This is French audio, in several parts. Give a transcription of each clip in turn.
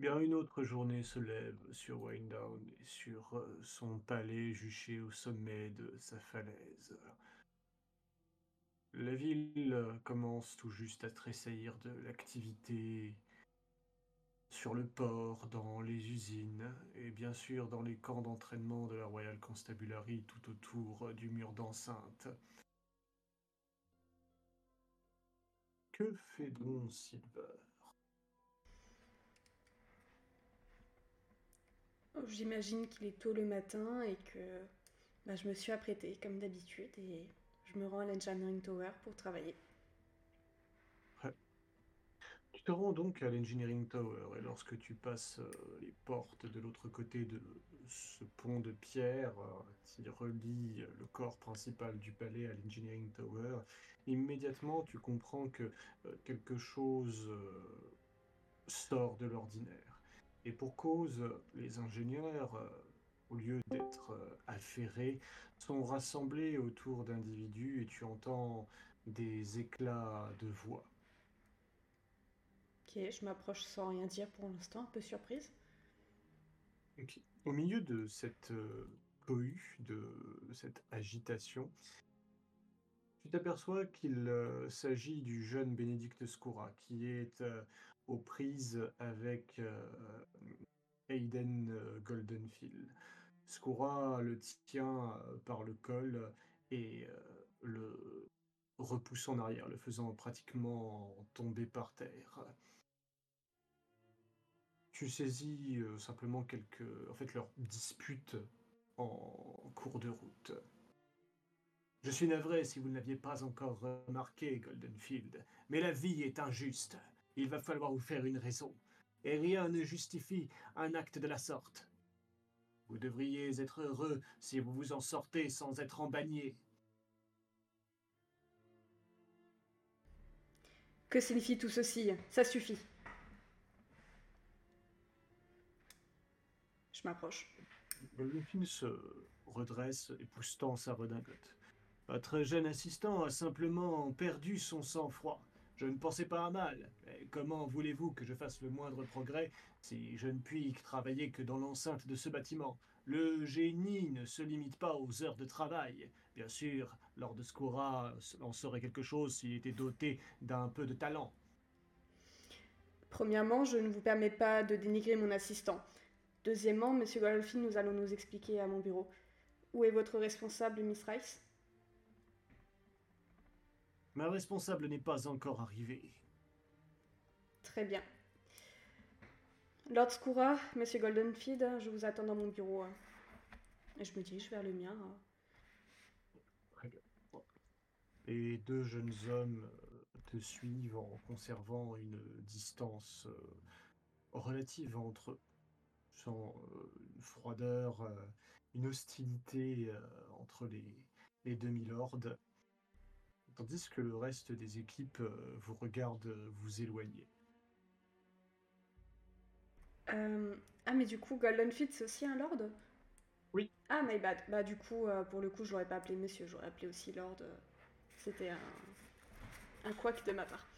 Bien, une autre journée se lève sur Winedown et sur euh, son palais juché au sommet de sa falaise. La ville euh, commence tout juste à tressaillir de l'activité sur le port, dans les usines et bien sûr dans les camps d'entraînement de la Royal Constabulary tout autour euh, du mur d'enceinte. Que fait donc Silver J'imagine qu'il est tôt le matin et que bah, je me suis apprêtée comme d'habitude et je me rends à l'Engineering Tower pour travailler. Tu te rends donc à l'Engineering Tower et lorsque tu passes euh, les portes de l'autre côté de ce pont de pierre euh, qui relie euh, le corps principal du palais à l'Engineering Tower, immédiatement tu comprends que quelque chose sort de l'ordinaire. Et pour cause, les ingénieurs, euh, au lieu d'être euh, affairés, sont rassemblés autour d'individus et tu entends des éclats de voix. Ok, je m'approche sans rien dire pour l'instant, un peu surprise. Au milieu de cette euh, cohue, de cette agitation, tu t'aperçois qu'il euh, s'agit du jeune Bénédicte Scoura qui est euh, aux prises avec euh, Aiden euh, Goldenfield. Scoura le tient euh, par le col et le repousse en arrière, le faisant pratiquement tomber par terre. Tu saisis simplement quelques, en leur dispute en cours de route. Je suis navré si vous ne l'aviez pas encore remarqué, Goldenfield, mais la vie est injuste. Il va falloir vous faire une raison. Et rien ne justifie un acte de la sorte. Vous devriez être heureux si vous vous en sortez sans être embagné. Que signifie tout ceci? Ça suffit. Je m'approche. Goldenfield se redresse, époussetant sa redingote. Votre jeune assistant a simplement perdu son sang-froid. Je ne pensais pas à mal. Comment voulez-vous que je fasse le moindre progrès si je ne puis travailler que dans l'enceinte de ce bâtiment? Le génie ne se limite pas aux heures de travail. Bien sûr, Lord Scoura en saurait quelque chose s'il était doté d'un peu de talent. Premièrement, je ne vous permets pas de dénigrer mon assistant. Deuxièmement, Monsieur Golfin, nous allons nous expliquer à mon bureau. Où est votre responsable, Miss Rice? Ma responsable n'est pas encore arrivée. Très bien. Lord Scoura, Monsieur Goldenfield, je vous attends dans mon bureau. hein. Et je me dirige vers le mien. hein. Les deux jeunes hommes euh, te suivent en conservant une distance euh, relative entre eux, sans euh, une froideur, une hostilité entre les, les demi-lords, tandis que le reste des équipes euh, vous regarde euh, vous éloigner. Euh, Ah, mais du coup, Goldenfield, c'est aussi un lord? Oui. Ah, my bad. Bah, du coup, euh, pour le coup, j'aurais pas appelé monsieur, j'aurais appelé aussi lord. euh, C'était un... un couac de ma part.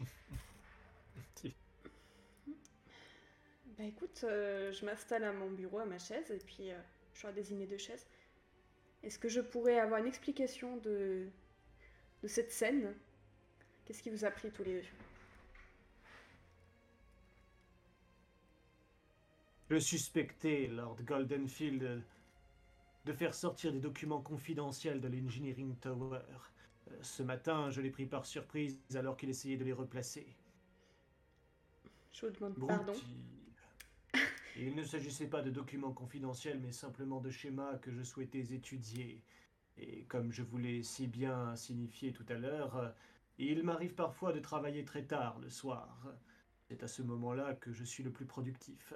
Bah, écoute, je m'installe à mon bureau, à ma chaise, et puis je dois désigner deux chaises. Est-ce que je pourrais avoir une explication de, de cette scène Qu'est-ce qui vous a pris tous les deux? Je suspectais Lord Goldenfield de faire sortir des documents confidentiels de l'Engineering Tower. Ce matin, je l'ai pris par surprise alors qu'il essayait de les replacer. Je vous demande pardon. Il ne s'agissait pas de documents confidentiels, mais simplement de schémas que je souhaitais étudier. Et comme je vous l'ai si bien signifié tout à l'heure, euh, il m'arrive parfois de travailler très tard le soir. C'est à ce moment-là que je suis le plus productif.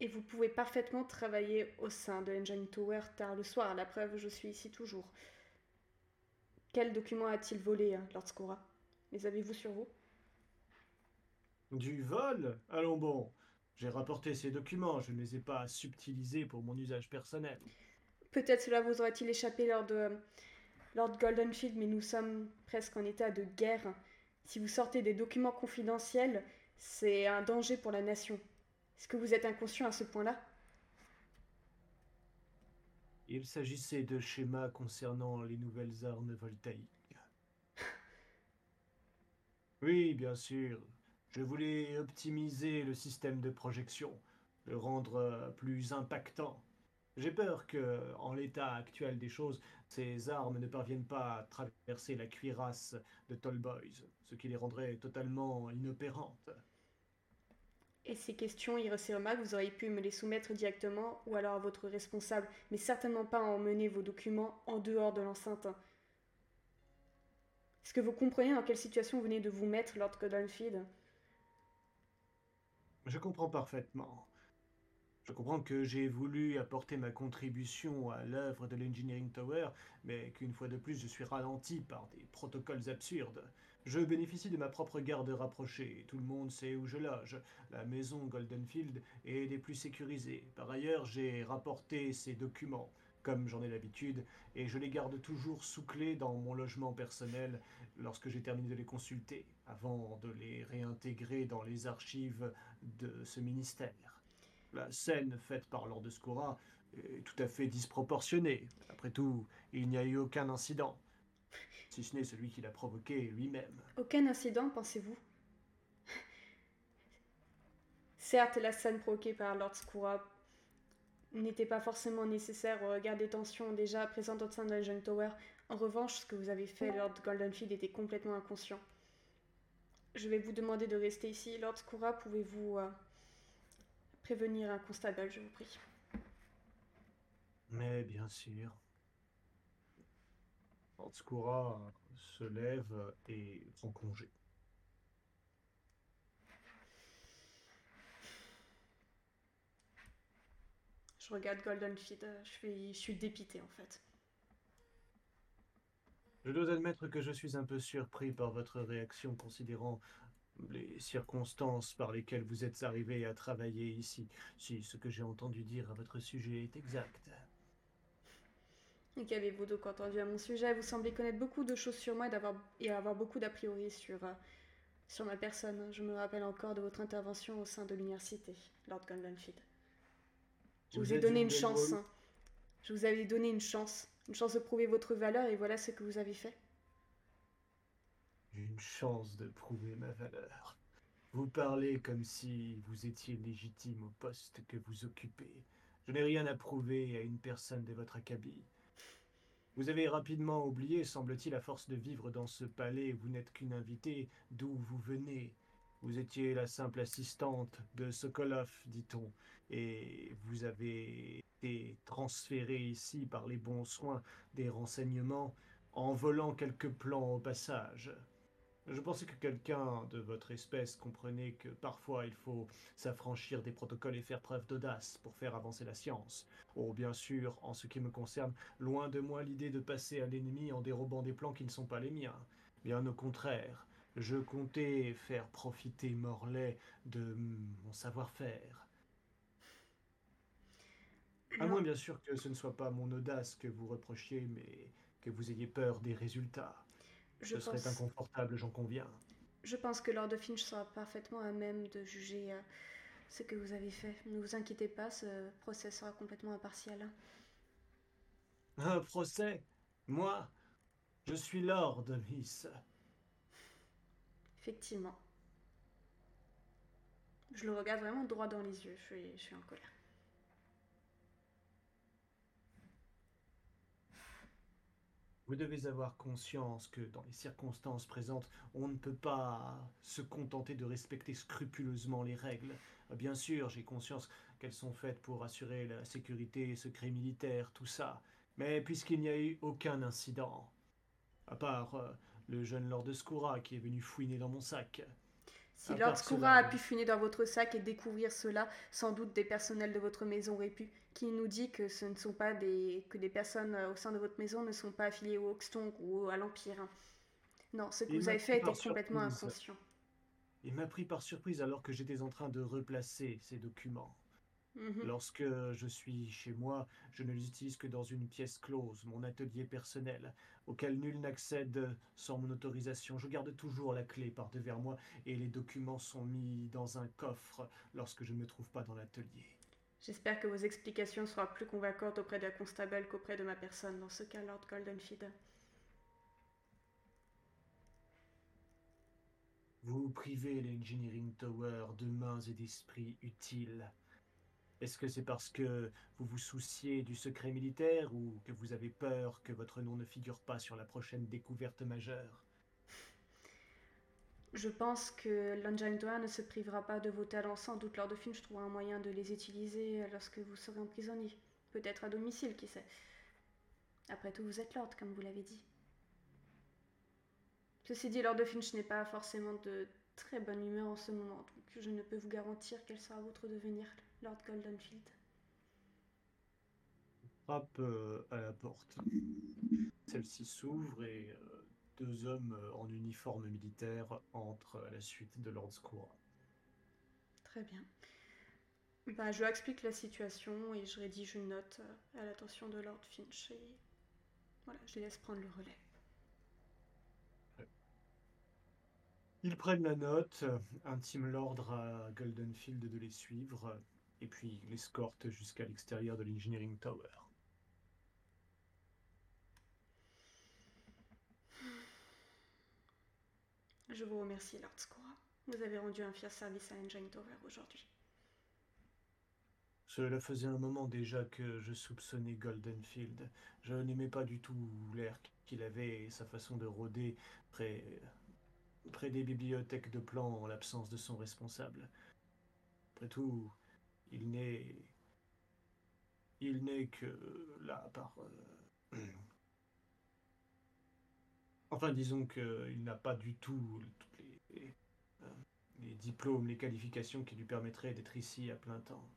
Et vous pouvez parfaitement travailler au sein de l'Engine Tower tard le soir. La preuve, je suis ici toujours. Quel document a-t-il volé, hein, Lord Scora Les avez-vous sur vous? Du vol? Allons bon. J'ai rapporté ces documents, je ne les ai pas subtilisés pour mon usage personnel. Peut-être cela vous aurait-il échappé lors de Lord Goldenfield, mais nous sommes presque en état de guerre. Si vous sortez des documents confidentiels, c'est un danger pour la nation. Est-ce que vous êtes inconscient à ce point-là? Il s'agissait de schémas concernant les nouvelles armes voltaïques. Oui, bien sûr. Je voulais optimiser le système de projection, le rendre euh, plus impactant. J'ai peur que, en l'état actuel des choses, ces armes ne parviennent pas à traverser la cuirasse de Tallboys, ce qui les rendrait totalement inopérantes. Et ces questions, Hirosiroma, vous auriez pu me les soumettre directement ou alors à votre responsable, mais certainement pas emmener vos documents en dehors de l'enceinte. Est-ce que vous comprenez dans quelle situation vous venez de vous mettre, Lord Godolphin? Je comprends parfaitement. Je comprends que j'ai voulu apporter ma contribution à l'œuvre de l'Engineering Tower, mais qu'une fois de plus je suis ralenti par des protocoles absurdes. Je bénéficie de ma propre garde rapprochée, tout le monde sait où je loge. La maison Goldenfield est des plus sécurisées. Par ailleurs, j'ai rapporté ces documents, comme j'en ai l'habitude, et je les garde toujours sous clé dans mon logement personnel lorsque j'ai terminé de les consulter, avant de les réintégrer dans les archives de ce ministère. La scène faite par Lord Scoura est tout à fait disproportionnée. Après tout, il n'y a eu aucun incident. Si ce n'est celui qui l'a provoqué lui-même. Aucun incident, pensez-vous? Certes, la scène provoquée par Lord Scoura n'était pas forcément nécessaire au regard des tensions déjà présentes au sein de la Tower. En revanche, ce que vous avez fait, Lord Goldenfield, était complètement inconscient. Je vais vous demander de rester ici. Lord Scoura, pouvez-vous euh, prévenir un constable, je vous prie. Mais bien sûr. Ortskura se lève et prend congé. Je regarde Golden Feed, je suis, je suis dépité en fait. Je dois admettre que je suis un peu surpris par votre réaction considérant les circonstances par lesquelles vous êtes arrivé à travailler ici, si ce que j'ai entendu dire à votre sujet est exact. Et qu'avez-vous donc entendu à mon sujet? Vous semblez connaître beaucoup de choses sur moi et, avoir, et avoir beaucoup d'a priori sur, euh, sur ma personne. Je me rappelle encore de votre intervention au sein de l'université, Lord Gondonfield. Je vous, ai donné une chance. Hein. Je vous avais donné une chance. Une chance de prouver votre valeur et voilà ce que vous avez fait une chance de prouver ma valeur. Vous parlez comme si vous étiez légitime au poste que vous occupez. Je n'ai rien à prouver à une personne de votre acabit. Vous avez rapidement oublié, semble-t-il, à force de vivre dans ce palais, vous n'êtes qu'une invitée d'où vous venez. Vous étiez la simple assistante de Sokolov, dit-on, et vous avez été transférée ici par les bons soins des renseignements en volant quelques plans au passage. Je pensais que quelqu'un de votre espèce comprenait que parfois il faut s'affranchir des protocoles et faire preuve d'audace pour faire avancer la science. Oh, bien sûr, en ce qui me concerne, loin de moi l'idée de passer à l'ennemi en dérobant des plans qui ne sont pas les miens. Bien au contraire, je comptais faire profiter Morlaix de mon savoir-faire. À moins bien sûr que ce ne soit pas mon audace que vous reprochiez, mais que vous ayez peur des résultats. Je Ce serait inconfortable, j'en conviens. Je pense que Lord Finch sera parfaitement à même de juger euh, ce que vous avez fait. Ne vous inquiétez pas, ce procès sera complètement impartial. Un procès? Moi? Je suis Lord, Miss. Effectivement. Je le regarde vraiment droit dans les yeux. Je suis, je suis en colère. Vous devez avoir conscience que dans les circonstances présentes, on ne peut pas se contenter de respecter scrupuleusement les règles. Bien sûr, j'ai conscience qu'elles sont faites pour assurer la sécurité, secret militaire, tout ça. Mais puisqu'il n'y a eu aucun incident, à part euh, le jeune Lord Scoura qui est venu fouiner dans mon sac, si Lord Skoura a pu funer dans votre sac et découvrir cela, sans doute des personnels de votre maison auraient pu. Qui nous dit que ce ne sont pas des que des personnes euh, au sein de votre maison ne sont pas affiliées au Hoxton ou à l'Empire. Non, ce que vous avez fait était complètement inconscient. Il m'a pris par surprise alors que j'étais en train de replacer ces documents. Mhm. Lorsque je suis chez moi, je ne les utilise que dans une pièce close, mon atelier personnel, auquel nul n'accède sans mon autorisation. Je garde toujours la clé par devers moi et les documents sont mis dans un coffre lorsque je ne me trouve pas dans l'atelier. J'espère que vos explications seront plus convaincantes auprès de la constable qu'auprès de ma personne, dans ce cas, Lord Goldenfield. Vous privez l'Engineering Tower de mains et d'esprits utiles. Est-ce que c'est parce que vous vous souciez du secret militaire ou que vous avez peur que votre nom ne figure pas sur la prochaine découverte majeure? Je pense que Tower ne se privera pas de vos talents. Sans doute, Lord Finch trouvera un moyen de les utiliser lorsque vous serez emprisonné. Peut-être à domicile, qui sait? Après tout, vous êtes Lord, comme vous l'avez dit. Ceci dit, Lord Finch n'est pas forcément de très bonne humeur en ce moment, donc je ne peux vous garantir quel sera votre devenir, Lord Goldenfield. Frappe euh, à la porte. Celle-ci s'ouvre et euh, deux hommes euh, en uniforme militaire entrent à la suite de Lord Scoura. Très bien. Bah, je lui explique la situation et je rédige une note à l'attention de Lord Finch et voilà, je les laisse prendre le relais. Ils prennent la note, intiment l'ordre à Goldenfield de les suivre, et puis l'escortent jusqu'à l'extérieur de l'Engineering Tower. Je vous remercie, Lord Scoura. Vous avez rendu un fier service à Engine Tower aujourd'hui. Cela faisait un moment déjà que je soupçonnais Goldenfield. Je n'aimais pas du tout l'air qu'il avait et sa façon de rôder près près des bibliothèques de plans en l'absence de son responsable. Après tout, il n'est. Il n'est que là par. Euh, enfin, disons qu'il n'a pas du tout les, euh, les, diplômes, les qualifications qui lui permettraient d'être ici à plein temps.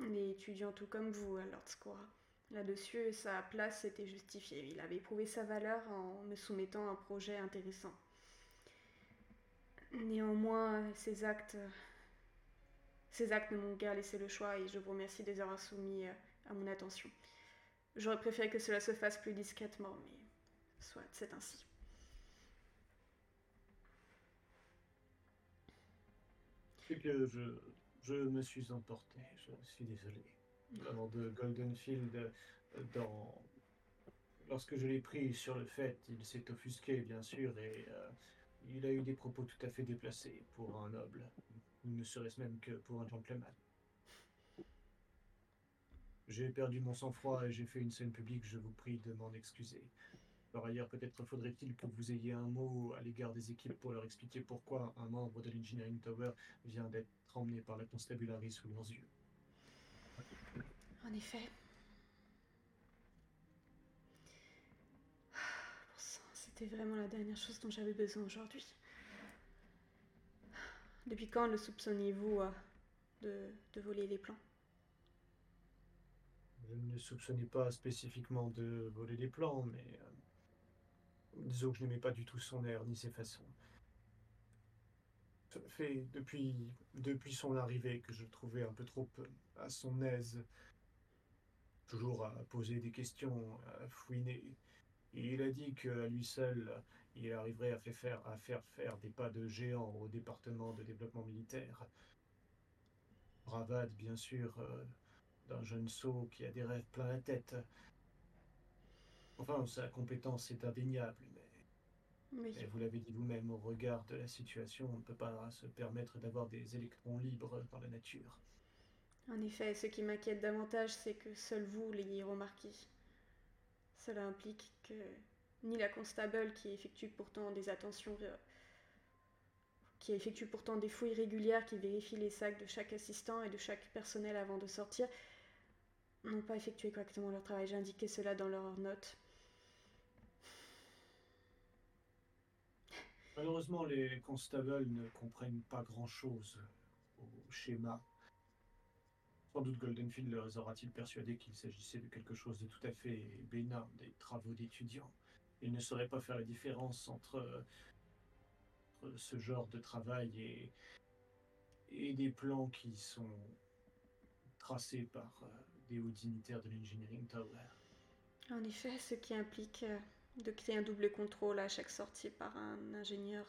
Les étudiants tout comme vous, Lord Square. Là-dessus, sa place était justifiée. Il avait prouvé sa valeur en me soumettant un projet intéressant. Néanmoins, ces actes, ces actes ne m'ont guère laissé le choix et je vous remercie de les avoir soumis à mon attention. J'aurais préféré que cela se fasse plus discrètement, mais soit, c'est ainsi. C'est que je, je me suis emporté, je suis désolé. Lors de Goldenfield, dans... lorsque je l'ai pris sur le fait, il s'est offusqué, bien sûr, et euh, il a eu des propos tout à fait déplacés pour un noble, ne serait-ce même que pour un gentleman. J'ai perdu mon sang-froid et j'ai fait une scène publique, je vous prie de m'en excuser. Par ailleurs, peut-être faudrait-il que vous ayez un mot à l'égard des équipes pour leur expliquer pourquoi un membre de l'Engineering Tower vient d'être emmené par la constabulary sous leurs yeux. En effet, C'était vraiment la dernière chose dont j'avais besoin aujourd'hui. Depuis quand le soupçonniez-vous euh, de, voler les plans? Je ne le soupçonnais pas spécifiquement de voler les plans, mais euh, disons que je n'aimais pas du tout son air ni ses façons. Fait depuis, depuis son arrivée que je le trouvais un peu trop euh, à son aise, toujours à poser des questions, à fouiner il a dit qu'à lui seul, il arriverait à faire, à faire faire des pas de géant au département de développement militaire. Bravade, bien sûr, euh, d'un jeune sot qui a des rêves plein la tête. Enfin, sa compétence est indéniable, mais, mais vous l'avez dit vous-même, au regard de la situation, on ne peut pas se permettre d'avoir des électrons libres dans la nature. En effet, ce qui m'inquiète davantage, c'est que seul vous l'ayez remarqué. Cela implique que ni la constable qui effectue pourtant des attentions qui effectue pourtant des fouilles régulières qui vérifient les sacs de chaque assistant et de chaque personnel avant de sortir n'ont pas effectué correctement leur travail. J'ai indiqué cela dans leurs notes. Malheureusement, les constables ne comprennent pas grand-chose au schéma sans doute Goldenfield leur aura-t-il persuadé qu'il s'agissait de quelque chose de tout à fait bénin, des travaux d'étudiants. Ils ne sauraient pas faire la différence entre, ce genre de travail et, et des plans qui sont tracé par des hauts dignitaires de l'Engineering Tower. En effet, ce qui implique de créer un double contrôle à chaque sortie par un ingénieur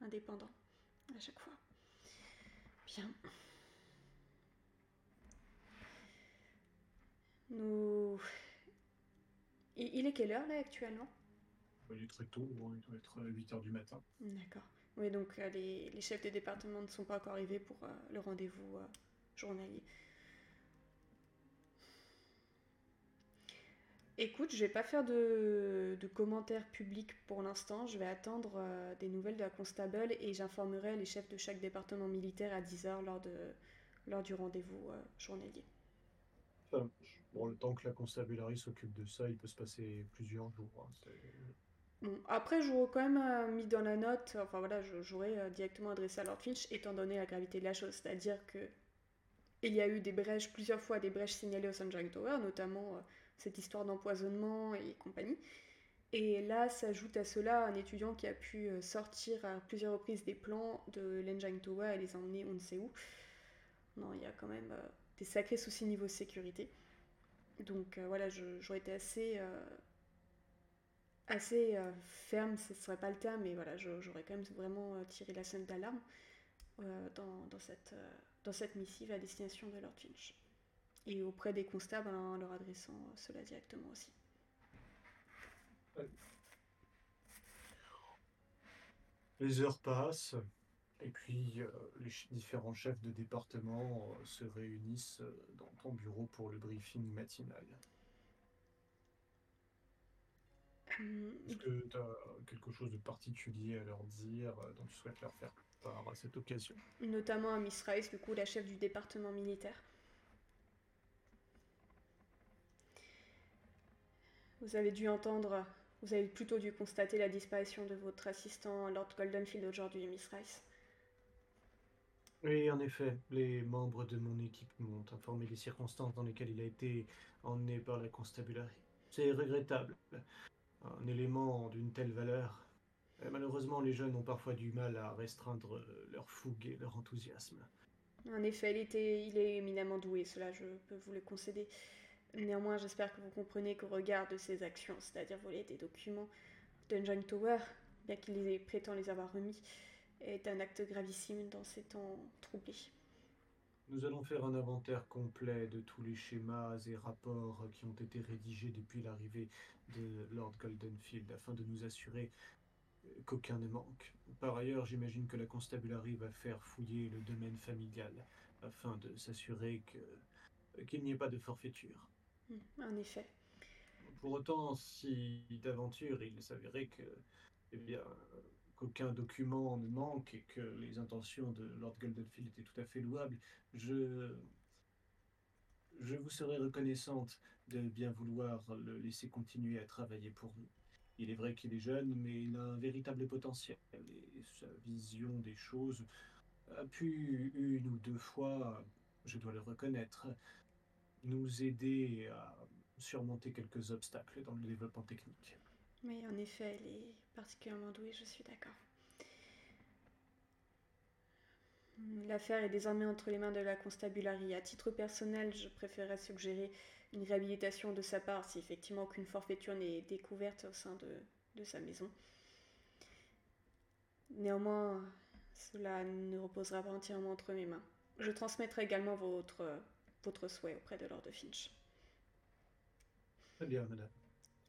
indépendant à chaque fois. Bien. Nous... Il est quelle heure là actuellement? Il est très tôt, il doit être 8h du matin. D'accord. Oui, donc euh, les, les, chefs des départements ne sont pas encore arrivés pour euh, le rendez-vous euh, journalier. Écoute, je vais pas faire de, de commentaires publics pour l'instant. Je vais attendre des nouvelles de la constable et j'informerai les chefs de chaque département militaire à 10h lors, de, lors du rendez-vous journalier. Bon, le temps que la constabulary s'occupe de ça, il peut se passer plusieurs jours. Hein, après, j'aurais quand même euh, mis dans la note, enfin voilà, j'aurais euh, directement adressé à Lord Finch, étant donné la gravité de la chose. C'est-à-dire que il y a eu des brèches, plusieurs fois des brèches signalées au Sunshine Tower, notamment euh, cette histoire d'empoisonnement et compagnie. Et là s'ajoute à cela un étudiant qui a pu sortir à plusieurs reprises des plans de l'Engine Tower et les emmener on ne sait où. Non, il y a quand même des sacrés soucis niveau sécurité. Donc voilà, j'aurais été assez assez euh, ferme, ce ne serait pas le terme, mais voilà, j'aurais quand même vraiment euh, tiré la scène d'alarme euh, dans, dans, cette, dans cette missive à destination de Lord Finch. Et auprès des constables en leur adressant cela directement aussi. Les heures passent, et puis les différents chefs de département se réunissent dans ton bureau pour le briefing matinal. Est-ce que tu as quelque chose de particulier à leur dire, euh, dont tu souhaites leur faire part à cette occasion? Notamment à Miss Rice, du coup, la chef du département militaire. Vous avez dû entendre, vous avez plutôt dû constater la disparition de votre assistant Lord Goldenfield aujourd'hui, Miss Rice. Oui, en effet, les membres de mon équipe m'ont informé des circonstances dans lesquelles il a été emmené par la constabulary. C'est regrettable un élément d'une telle valeur. malheureusement, les jeunes ont parfois du mal à restreindre leur fougue et leur enthousiasme. En effet, il, était, il est éminemment doué, cela je peux vous le concéder. Néanmoins, j'espère que vous comprenez qu'au regard de ses actions, c'est-à-dire voler des documents Dungeon Tower, bien qu'il prétend les avoir remis, est un acte gravissime dans ces temps troublés. Nous allons faire un inventaire complet de tous les schémas et rapports qui ont été rédigés depuis l'arrivée de Lord Goldenfield afin de nous assurer qu'aucun ne manque. Par ailleurs, j'imagine que la constabulary va faire fouiller le domaine familial afin de s'assurer qu'il n'y ait pas de forfaiture. Hmm, en effet. Pour autant, si d'aventure il s'avérait que, eh bien, qu'aucun document ne manque et que les intentions de Lord Goldenfield étaient tout à fait louables, je, je vous serais reconnaissante de bien vouloir le laisser continuer à travailler pour nous. Il est vrai qu'il est jeune, mais il a un véritable potentiel et sa vision des choses a pu une ou deux fois, je dois le reconnaître, nous aider à surmonter quelques obstacles dans le développement technique. Mais en effet, elle est particulièrement douée, je suis d'accord. L'affaire est désormais entre les mains de la constabulary. À titre personnel, je préférerais suggérer une réhabilitation de sa part si effectivement aucune forfaiture n'est découverte au sein de, sa maison. Néanmoins, cela ne reposera pas entièrement entre mes mains. Je transmettrai également votre, votre souhait auprès de Lord Finch. Très bien, madame.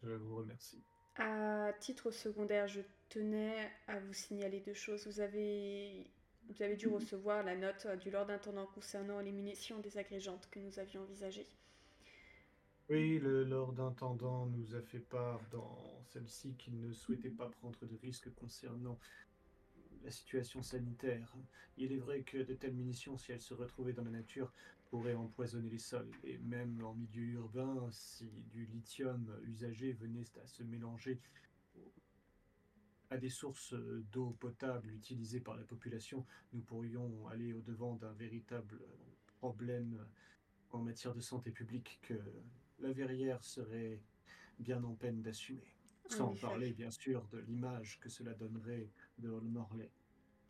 Je vous remercie. À titre secondaire, je tenais à vous signaler deux choses. Vous avez, vous avez dû recevoir la note du Lord Intendant concernant les munitions désagrégeantes que nous avions envisagées. Oui, le Lord Intendant nous a fait part dans celle-ci qu'il ne souhaitait pas prendre de risques concernant la situation sanitaire. Il est vrai que de telles munitions, si elles se retrouvaient dans la nature, pourraient empoisonner les sols. Et même en milieu urbain, si du lithium usagé venait à se mélanger à des sources d'eau potable utilisées par la population, nous pourrions aller au-devant d'un véritable problème en matière de santé publique que la verrière serait bien en peine d'assumer. Sans parler, bien sûr, de l'image que cela donnerait de Morley.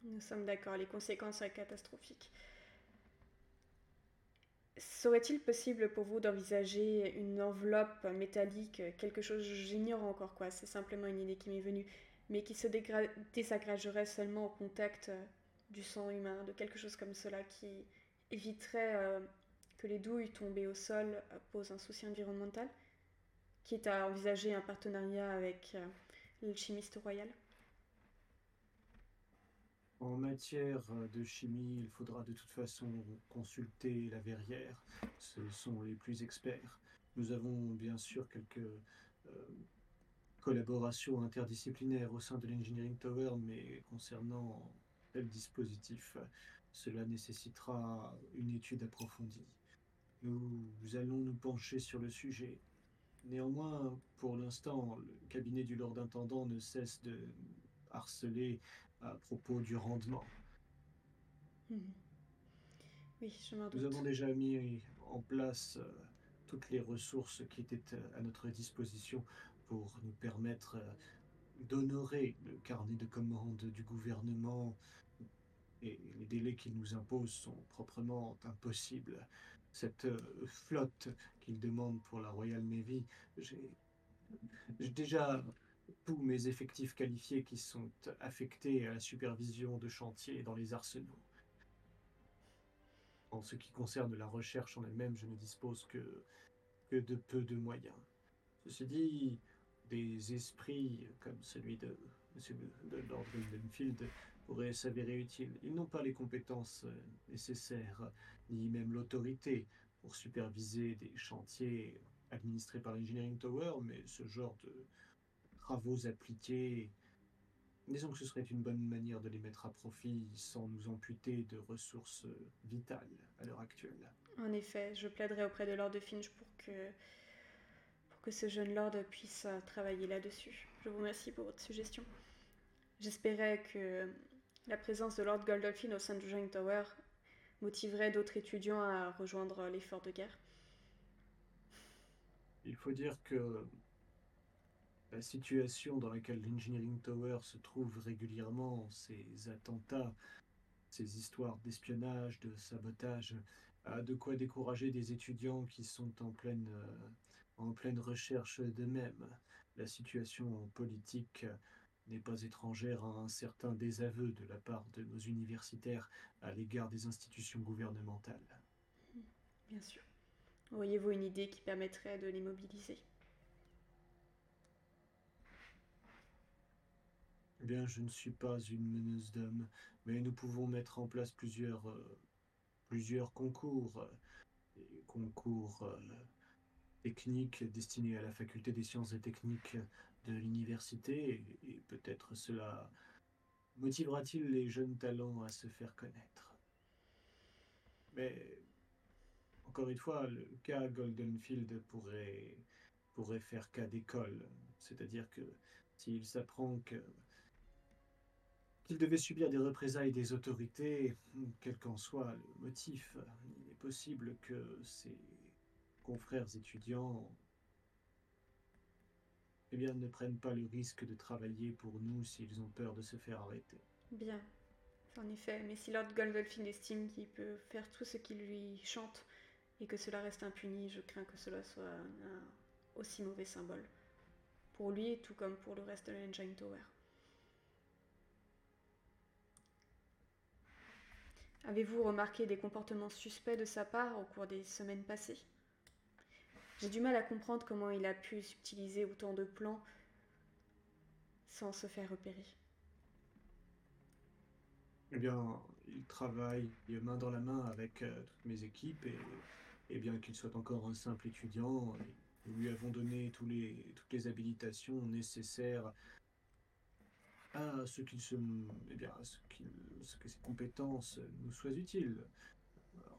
Nous sommes d'accord, les conséquences seraient catastrophiques. Serait-il possible pour vous d'envisager une enveloppe métallique, quelque chose, j'ignore encore quoi, c'est simplement une idée qui m'est venue, mais qui se désagrégerait seulement au contact euh, du sang humain, de quelque chose comme cela qui éviterait euh, que les douilles tombées au sol euh, posent un souci environnemental, quitte à envisager un partenariat avec le chimiste royal? En matière de chimie, il faudra de toute façon consulter la verrière. Ce sont les plus experts. Nous avons bien sûr quelques collaborations interdisciplinaires au sein de l'Engineering Tower, mais concernant tel dispositif, cela nécessitera une étude approfondie. Nous allons nous pencher sur le sujet. Néanmoins, pour l'instant, le cabinet du Lord Intendant ne cesse de harceler à propos du rendement. Mhm. Oui, je m'en doute. Nous avons déjà mis en place euh, toutes les ressources qui étaient euh, à notre disposition pour nous permettre euh, d'honorer le carnet de commandes du gouvernement et les délais qu'il nous impose sont proprement impossibles. Cette flotte qu'il demande pour la Royal Navy, j'ai déjà tous mes effectifs qualifiés qui sont affectés à la supervision de chantiers dans les arsenaux. En ce qui concerne la recherche en elle-même, je ne dispose que, de peu de moyens. Ceci dit, des esprits comme celui de, de Lord Goldenfield pourraient s'avérer utiles. Ils n'ont pas les compétences nécessaires, ni même l'autorité pour superviser des chantiers administrés par l'Engineering Tower, mais ce genre de, travaux appliqués. Disons que ce serait une bonne manière de les mettre à profit sans nous amputer de ressources vitales à l'heure actuelle. En effet, je plaiderai auprès de Lord Finch pour que, pour que ce jeune Lord puisse travailler là-dessus. Je vous remercie pour votre suggestion. J'espérais que la présence de Lord Goldolphin au sein du Joint Tower motiverait d'autres étudiants à rejoindre l'effort de guerre. Il faut dire que la situation dans laquelle l'Engineering Tower se trouve régulièrement, ces attentats, ces histoires d'espionnage, de sabotage, a de quoi décourager des étudiants qui sont en pleine, euh, en pleine recherche d'eux-mêmes. La situation politique n'est pas étrangère à un certain désaveu de la part de nos universitaires à l'égard des institutions gouvernementales. Bien sûr. Auriez-vous une idée qui permettrait de les mobiliser? Bien, je ne suis pas une meneuse d'hommes, mais nous pouvons mettre en place plusieurs, euh, plusieurs concours, euh, concours euh, techniques destinés à la faculté des sciences et techniques de l'université, et, peut-être cela motivera-t-il les jeunes talents à se faire connaître. Mais encore une fois, le cas Goldenfield pourrait, pourrait faire cas d'école, c'est-à-dire que s'il s'apprend que qu'il devait subir des représailles des autorités, quel qu'en soit le motif, il est possible que ses confrères étudiants eh bien, ne prennent pas le risque de travailler pour nous s'ils ont peur de se faire arrêter. Bien, en effet, mais si Lord Gondolphin estime qu'il peut faire tout ce qu'il lui chante et que cela reste impuni, je crains que cela soit un aussi mauvais symbole. Pour lui, tout comme pour le reste de l'Engine Tower. Avez-vous remarqué des comportements suspects de sa part au cours des semaines passées? J'ai du mal à comprendre comment il a pu subtiliser autant de plans sans se faire repérer. Eh bien, il travaille main dans la main avec euh, toutes mes équipes et, bien qu'il soit encore un simple étudiant, nous lui avons donné toutes les habilitations nécessaires à ce qu'il se, eh bien, ce, ce, que ses compétences nous soient utiles.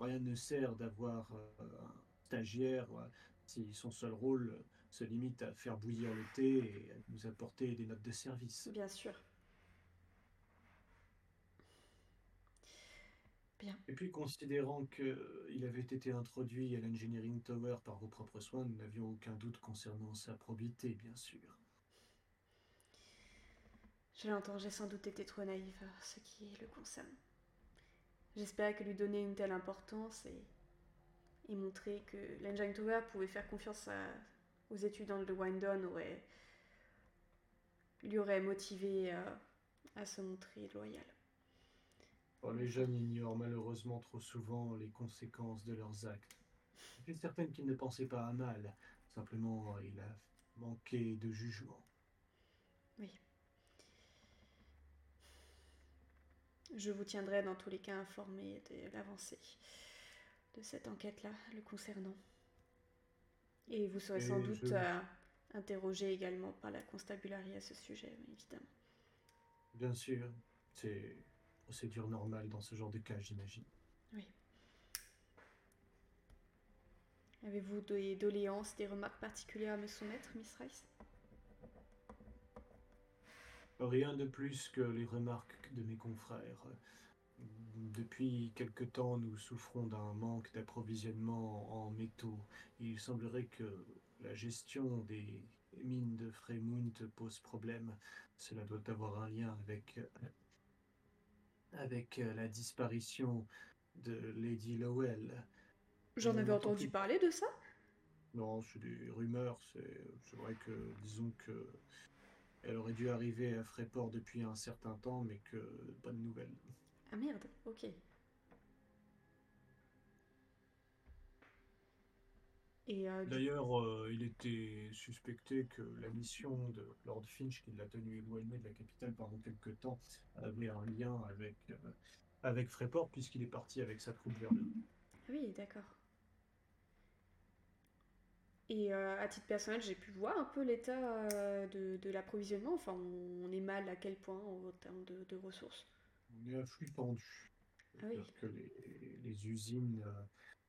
Rien ne sert d'avoir euh, un stagiaire si son seul rôle se limite à faire bouillir le thé et à nous apporter des notes de service. Bien sûr. Bien. Et puis, considérant qu'il avait été introduit à l'Engineering Tower par vos propres soins, nous n'avions aucun doute concernant sa probité, bien sûr. Je l'entends, j'ai sans doute été trop naïve ce qui le concerne. J'espérais que lui donner une telle importance et, montrer que l'Engine Tower pouvait faire confiance aux étudiants de Windon aurait, lui aurait motivé à se montrer loyal. les jeunes ignorent malheureusement trop souvent les conséquences de leurs actes. Je suis certaine qu'ils ne pensaient pas à mal. Simplement, il a manqué de jugement. Oui. Je vous tiendrai dans tous les cas informé de l'avancée de cette enquête-là, le concernant. Et vous serez sans doute euh, interrogé également par la constabularie à ce sujet, évidemment. Bien sûr, c'est procédure normale dans ce genre de cas, j'imagine. Oui. Avez-vous des doléances, des remarques particulières à me soumettre, Miss Rice? Rien de plus que les remarques de mes confrères. Depuis quelque temps, nous souffrons d'un manque d'approvisionnement en métaux. Il semblerait que la gestion des mines de Fremont pose problème. Cela doit avoir un lien avec, avec la disparition de Lady Lowell. J'en avais entendu parler de ça? Non, c'est des rumeurs. C'est vrai que, disons que elle aurait dû arriver à Fréport depuis un certain temps, mais que pas de nouvelles. Ah merde, ok. Euh, D'ailleurs, euh, il était suspecté que la mission de Lord Finch, qui l'a tenu éloigné de la capitale pendant quelques temps, avait un lien avec, euh, avec Fréport, puisqu'il est parti avec sa troupe vers le. Oui, d'accord. Et à titre personnel, j'ai pu voir un peu l'état de, l'approvisionnement. Enfin, on, est mal à quel point en termes de, ressources On est à flux tendu. Ah oui. que les, les usines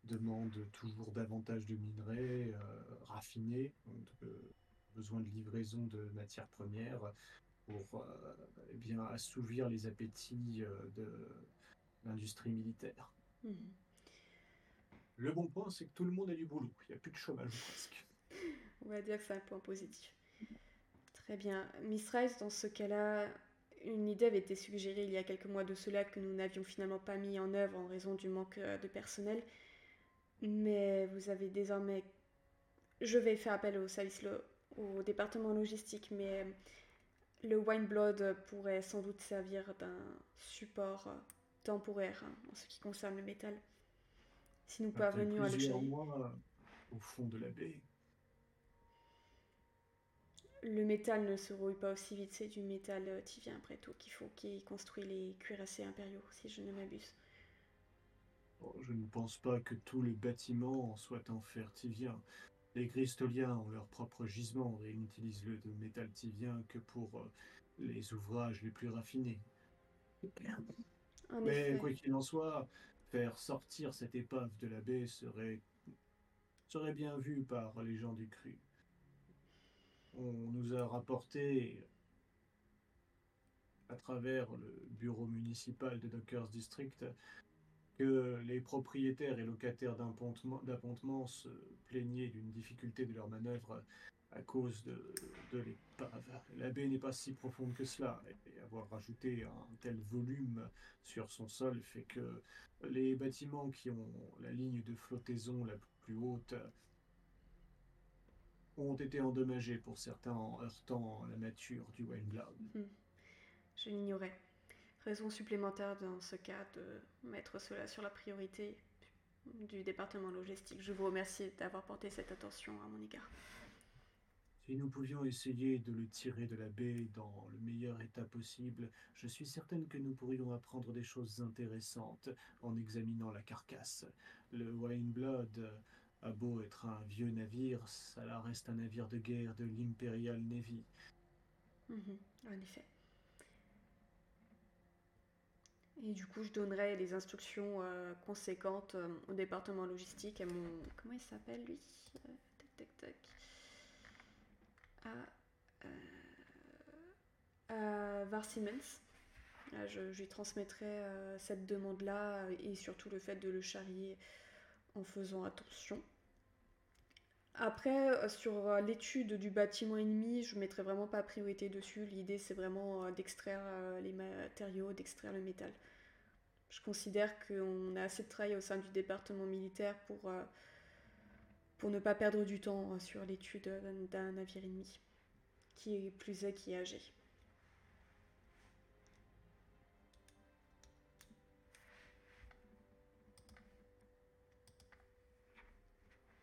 demande toujours davantage de minerais euh, raffinés, donc besoin de livraison de matières premières pour euh, eh bien assouvir les appétits euh, de l'industrie militaire. Mhm. Le bon point, c'est que tout le monde a du boulot. Il n'y a plus de chômage presque. On va dire que c'est un point positif. Très bien. Miss Rice, dans ce cas-là, une idée avait été suggérée il y a quelques mois de cela que nous n'avions finalement pas mis en œuvre en raison du manque de personnel. Mais vous avez désormais... Je vais faire appel au service, au département logistique, mais le Wine Blood pourrait sans doute servir d'un support temporaire en ce qui concerne le métal. Si nous parvenions à le mois au fond de la baie. Le métal ne se rouille pas aussi vite, c'est du métal tivien après tout qu'il faut qui construit les cuirassés impériaux, si je ne m'abuse je ne pense pas que tous les bâtiments soient en fer tivien. Les cristoliens ont leur propre gisement et n'utilisent le métal tivien que pour euh, les ouvrages les plus raffinés. Mais quoi qu'il en soit, faire sortir cette épave de la baie serait, serait bien vu par les gens du cru. On nous a rapporté à travers le bureau municipal de Dockers District que les propriétaires et locataires d'appontements se plaignaient d'une difficulté de leur manœuvre à cause de, l'épave. La baie n'est pas si profonde que cela, et avoir rajouté un tel volume sur son sol fait que les bâtiments qui ont la ligne de flottaison la plus haute ont été endommagés pour certains en heurtant la nature du Wineblood. Hmm. Je l'ignorais raison supplémentaire dans ce cas de mettre cela sur la priorité du département logistique. Je vous remercie d'avoir porté cette attention à mon égard. Si nous pouvions essayer de le tirer de la baie dans le meilleur état possible, je suis certaine que nous pourrions apprendre des choses intéressantes en examinant la carcasse. Le Blood a beau être un vieux navire, ça reste un navire de guerre de l'Imperial Navy. Mhm, en effet. Et du coup, je donnerai les instructions euh, conséquentes euh, au département logistique, à mon. Comment il s'appelle lui? Euh, Tac, tac, tac. À, à Var Siemens. je, lui transmettrai cette demande-là et surtout le fait de le charrier en faisant attention. Après, sur l'étude du bâtiment ennemi, je ne mettrai vraiment pas priorité dessus. L'idée, c'est vraiment d'extraire les matériaux, d'extraire le métal. je considère qu'on a assez de travail au sein du département militaire pour, pour ne pas perdre du temps sur l'étude d'un navire ennemi, qui est plus est qui est âgé.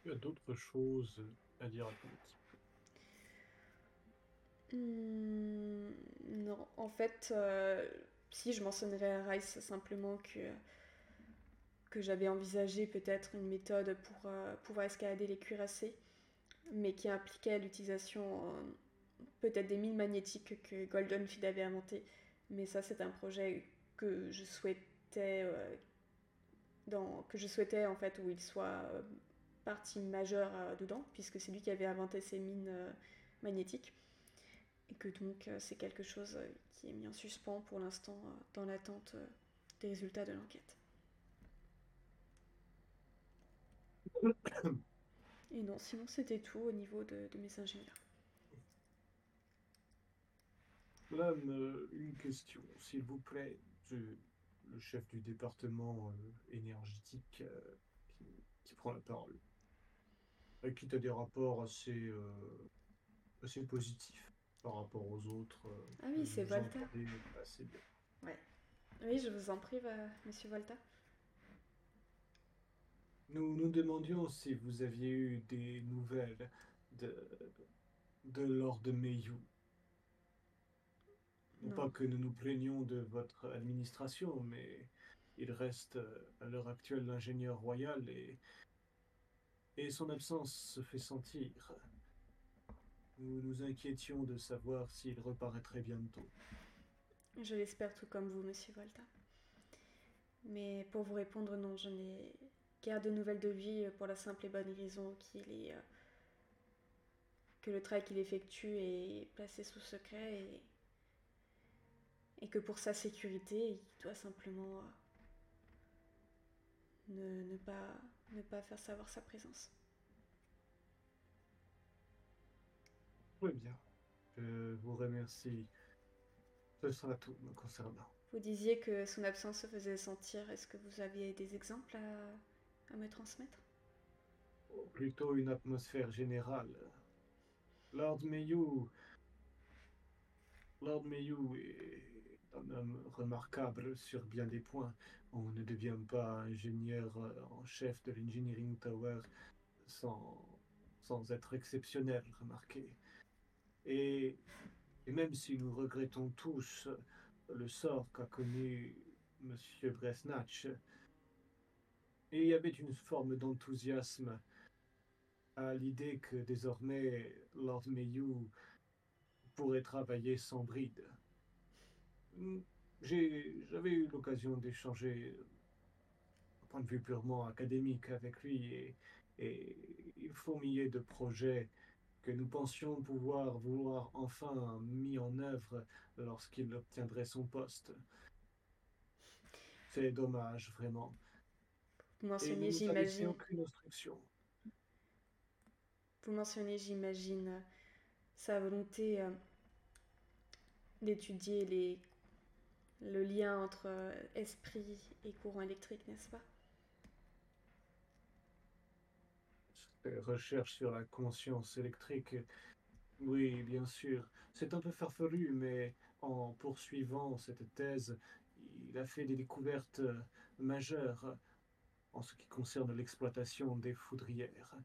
Il y a d'autres choses à dire à ton Hmm, non, en fait, euh, si je mentionnerais à Rice simplement que, que j'avais envisagé peut-être une méthode pour euh, pouvoir escalader les cuirassés, mais qui impliquait l'utilisation euh, peut-être des mines magnétiques que Golden Feed avait inventé. Mais ça, c'est un projet que je souhaitais, dans, que je souhaitais en fait où il soit partie majeure dedans, puisque c'est lui qui avait inventé ces mines magnétiques et que donc euh, c'est quelque chose euh, qui est mis en suspens pour l'instant euh, dans l'attente des résultats de l'enquête. Et non, sinon c'était tout au niveau de, mes ingénieurs. Madame, une question, s'il vous plaît. le chef du département énergétique qui, prend la parole. Qui a des rapports assez, assez positifs par rapport aux autres. Euh, ah oui, c'est Volta. Ouais. Oui, je vous en prie, monsieur Volta. Nous nous demandions si vous aviez eu des nouvelles de, de Lord Mayhew. Non. Pas que nous nous plaignions de votre administration, mais il reste à l'heure actuelle l'ingénieur royal et, et son absence se fait sentir. Nous nous inquiétions de savoir s'il reparaîtrait bientôt. Je l'espère tout comme vous, monsieur Volta. Mais pour vous répondre, non, je n'ai guère de nouvelles de lui pour la simple et bonne raison qu'il est. Euh, que le travail qu'il effectue est placé sous secret et. et que pour sa sécurité, il doit simplement. Euh, ne, pas, ne pas faire savoir sa présence. Très bien. Je vous remercie. Ce sera tout me concernant. Vous disiez que son absence se faisait sentir. Est-ce que vous aviez des exemples à, me transmettre Plutôt une atmosphère générale. Lord Mayhew. Lord est un homme remarquable sur bien des points. On ne devient pas ingénieur en chef de l'Engineering Tower sans, sans être exceptionnel, remarquez. Et, même si nous regrettons tous le sort qu'a connu M. Bresnatch, il y avait une forme d'enthousiasme à l'idée que désormais Lord Mayhew pourrait travailler sans bride. J'avais eu l'occasion d'échanger, d'un point de vue purement académique, avec lui et, et il fourmillait de projets que nous pensions pouvoir vouloir enfin mis en œuvre lorsqu'il obtiendrait son poste. C'est dommage, vraiment. Vous mentionnez, j'imagine. aucune instruction. Vous mentionnez, j'imagine, sa volonté euh, d'étudier les... le lien entre euh, esprit et courant électrique, n'est-ce pas? Recherches sur la conscience électrique. Oui, bien sûr. C'est un peu farfelu, mais en poursuivant cette thèse, il a fait des découvertes majeures en ce qui concerne l'exploitation des foudrières.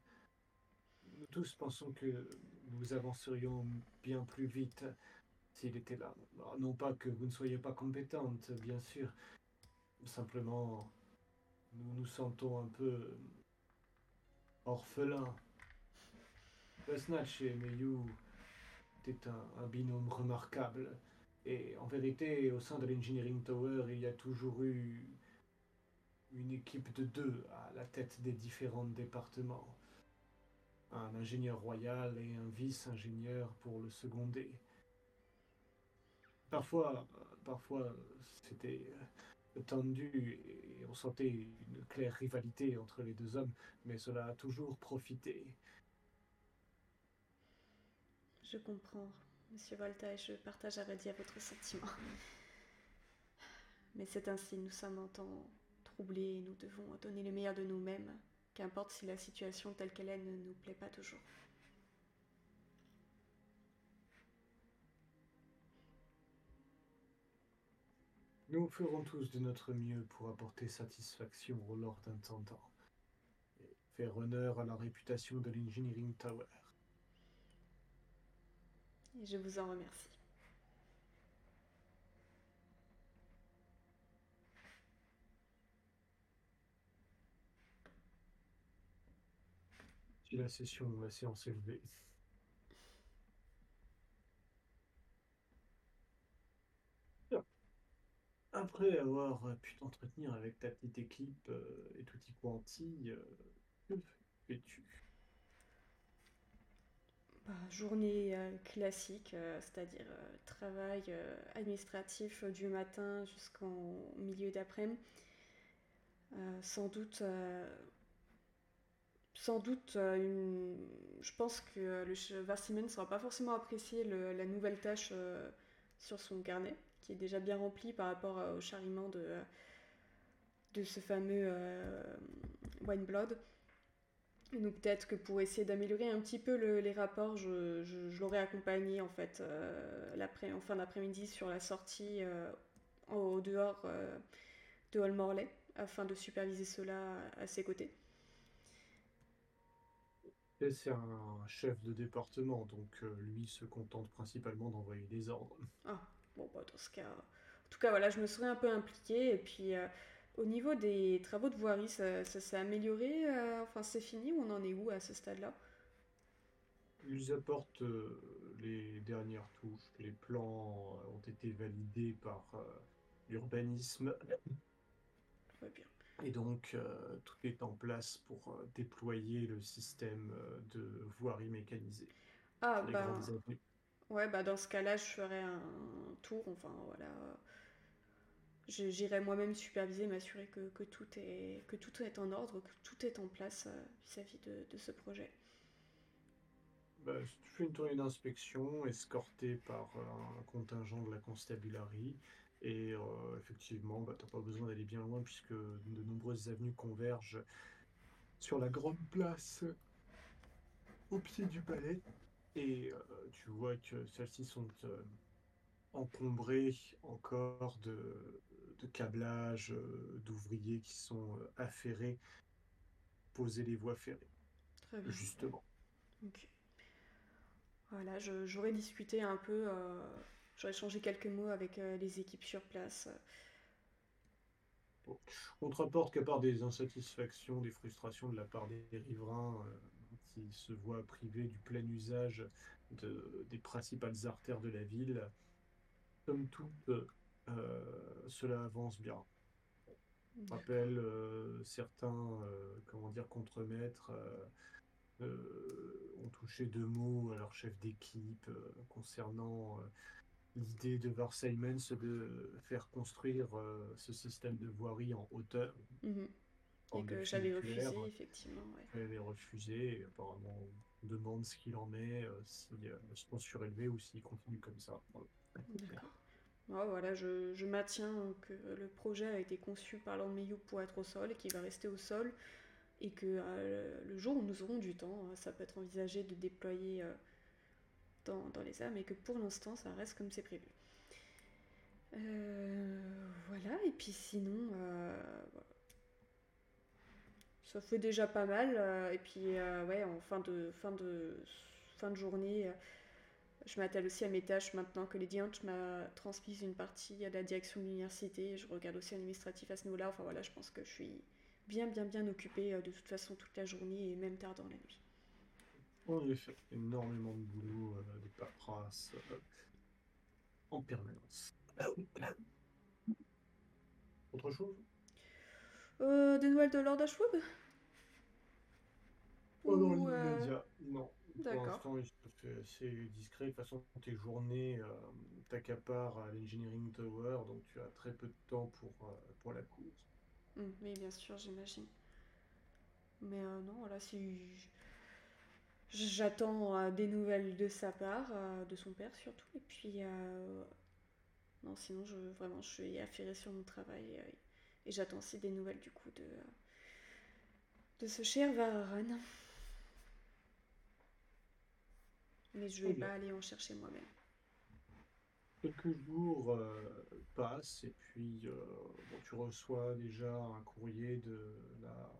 Nous tous pensons que nous avancerions bien plus vite s'il était là. Non pas que vous ne soyez pas compétente, bien sûr. Simplement, nous nous sentons un peu orphelin. Snatch et Meyu étaient un, binôme remarquable. Et en vérité, au sein de l'Engineering Tower, il y a toujours eu une équipe de deux à la tête des différents départements. Un ingénieur royal et un vice-ingénieur pour le seconder. Parfois, parfois, c'était tendu et on sentait une claire rivalité entre les deux hommes, mais cela a toujours profité. Je comprends, Monsieur Volta, et je partage à vrai dire votre sentiment. mais c'est ainsi, nous sommes en temps et nous devons donner le meilleur de nous-mêmes, qu'importe si la situation telle qu'elle est ne nous plaît pas toujours. Nous ferons tous de notre mieux pour apporter satisfaction au Lord Intendant et faire honneur à la réputation de l'Engineering Tower. Et je vous en remercie. La session, la séance est levée. Après avoir pu t'entretenir avec ta petite équipe euh, et tutti quanti, euh, que fais-tu? Bah, journée euh, classique, c'est-à-dire travail administratif du matin jusqu'en milieu d'après-midi. Sans doute, sans doute euh, je pense que le Varsimen ne sera pas forcément apprécié la nouvelle tâche euh, sur son carnet, qui est déjà bien rempli par rapport euh, au charriement de, ce fameux euh, Wine Blood. Donc peut-être que pour essayer d'améliorer un petit peu le- les rapports, je, l'aurais accompagné en fait en fin d'après-midi sur la sortie au, dehors de Hall Morley afin de superviser cela à ses côtés. Et C'est un chef de département, donc euh, lui se contente principalement d'envoyer des ordres. Ah, bon, bah, dans ce cas. En tout cas, voilà, je me serais un peu impliquée. Et puis, euh, au niveau des travaux de voirie, ça, ça s'est amélioré. euh, enfin, c'est fini ou on en est où à ce stade-là? Ils apportent les dernières touches, les plans ont été validés par l'urbanisme Très bien. Et donc euh, tout est en place pour euh, déployer le système euh, de voirie mécanisée Ah, les avenues. Ouais, bah, dans ce cas-là, je ferai un tour. Enfin, voilà. J'irai moi-même superviser, m'assurer que, que tout est, que tout est en ordre, que tout est en place vis-à-vis de, de ce projet. Bah, tu fais une tournée d'inspection escortée par un contingent de la constabulary et euh, effectivement, bah, t'as pas besoin d'aller bien loin puisque de nombreuses avenues convergent sur la grande place au pied du palais et euh, tu vois que celles-ci sont euh, encombrées encore de, de câblages, d'ouvriers qui sont affairés, poser les voies ferrées, Très bien. justement. Ok. Voilà, j'aurais discuté un peu, j'aurais échangé quelques mots avec euh, les équipes sur place. Bon. On te rapporte qu'à part des insatisfactions, des frustrations de la part des riverains euh, qui se voient privés du plein usage de- des principales artères de la ville, somme toute, euh, cela avance bien. Je D'accord. rappelle euh, certains, euh, comment dire, contremaîtres euh, euh, ont touché deux mots à leur chef d'équipe euh, concernant euh, l'idée de Varseimens de faire construire euh, ce système de voirie en hauteur, Mhm. Et que j'avais refusé, effectivement, ouais. Avait refusé et apparemment on demande ce qu'il en est, euh, si euh, sont surélevées ou s'il continue comme ça. Voilà. D'accord. Ouais, voilà, je, je maintiens que le projet a été conçu par Mayhew pour être au sol et qu'il va rester au sol et que euh, le jour où nous aurons du temps, euh, ça peut être envisagé de déployer dans, les airs, mais que pour l'instant, ça reste comme c'est prévu. Euh, voilà, et puis sinon, euh, ça fait déjà pas mal. euh, et puis, ouais, en fin de, fin de, fin de journée, je m'attelle aussi à mes tâches maintenant que Lady Hunt m'a transmise une partie à la direction de l'université. Je regarde aussi l'administratif à ce niveau-là. Enfin voilà, je pense que je suis bien, bien, bien occupée de toute façon toute la journée et même tard dans la nuit. En effet, énormément de boulot, euh, de paperasse euh, en permanence. Autre chose? Euh, des nouvelles de Lord Ashwood? Oh non, Ou, euh, l'immédiat, non. Pour D'accord. l'instant, il se fait assez discret. De toute façon, tes journées euh, t'accaparent à l'Engineering Tower, donc tu as très peu de temps pour, euh, pour la course. Hum, oui, bien sûr, j'imagine. Mais euh, non, voilà, si j- j'attends euh, des nouvelles de sa part, euh, de son père surtout, et puis euh, Non, sinon, je, vraiment, je suis affairée sur mon travail et, et j'attends aussi des nouvelles du coup de, de ce cher Vararan. Mais je vais pas aller en chercher moi-même. Quelques jours euh, passent et puis euh, bon, tu reçois déjà un courrier de la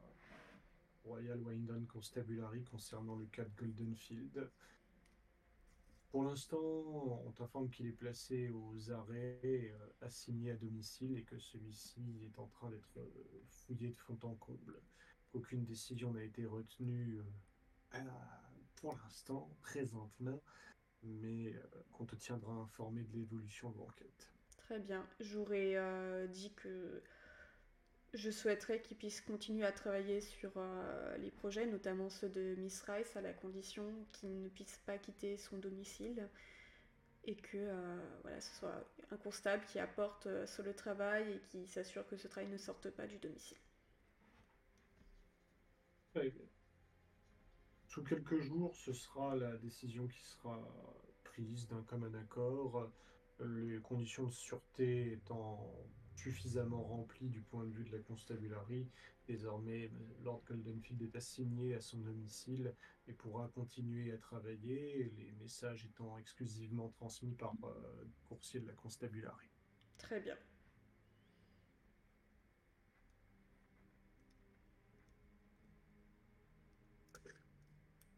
Royal Wyndon Constabulary concernant le cas de Goldenfield. Pour l'instant, on t'informe qu'il est placé aux arrêts, euh, assigné à domicile et que celui-ci est en train d'être euh, fouillé de fond en comble. Aucune décision n'a été retenue euh, pour l'instant, présentement, mais qu'on te tiendra informé de l'évolution de l'enquête. Très bien. J'aurais dit que je souhaiterais qu'il puisse continuer à travailler sur euh, les projets, notamment ceux de Miss Rice, à la condition qu'il ne puisse pas quitter son domicile et que euh, voilà, ce soit un constable qui apporte euh, sur le travail et qui s'assure que ce travail ne sorte pas du domicile. Sous quelques jours, ce sera la décision qui sera prise d'un commun accord, les conditions de sûreté étant suffisamment rempli du point de vue de la constabulary. Désormais, Lord Goldenfield est assigné à son domicile et pourra continuer à travailler, les messages étant exclusivement transmis par euh, coursier de la constabulary. Très bien.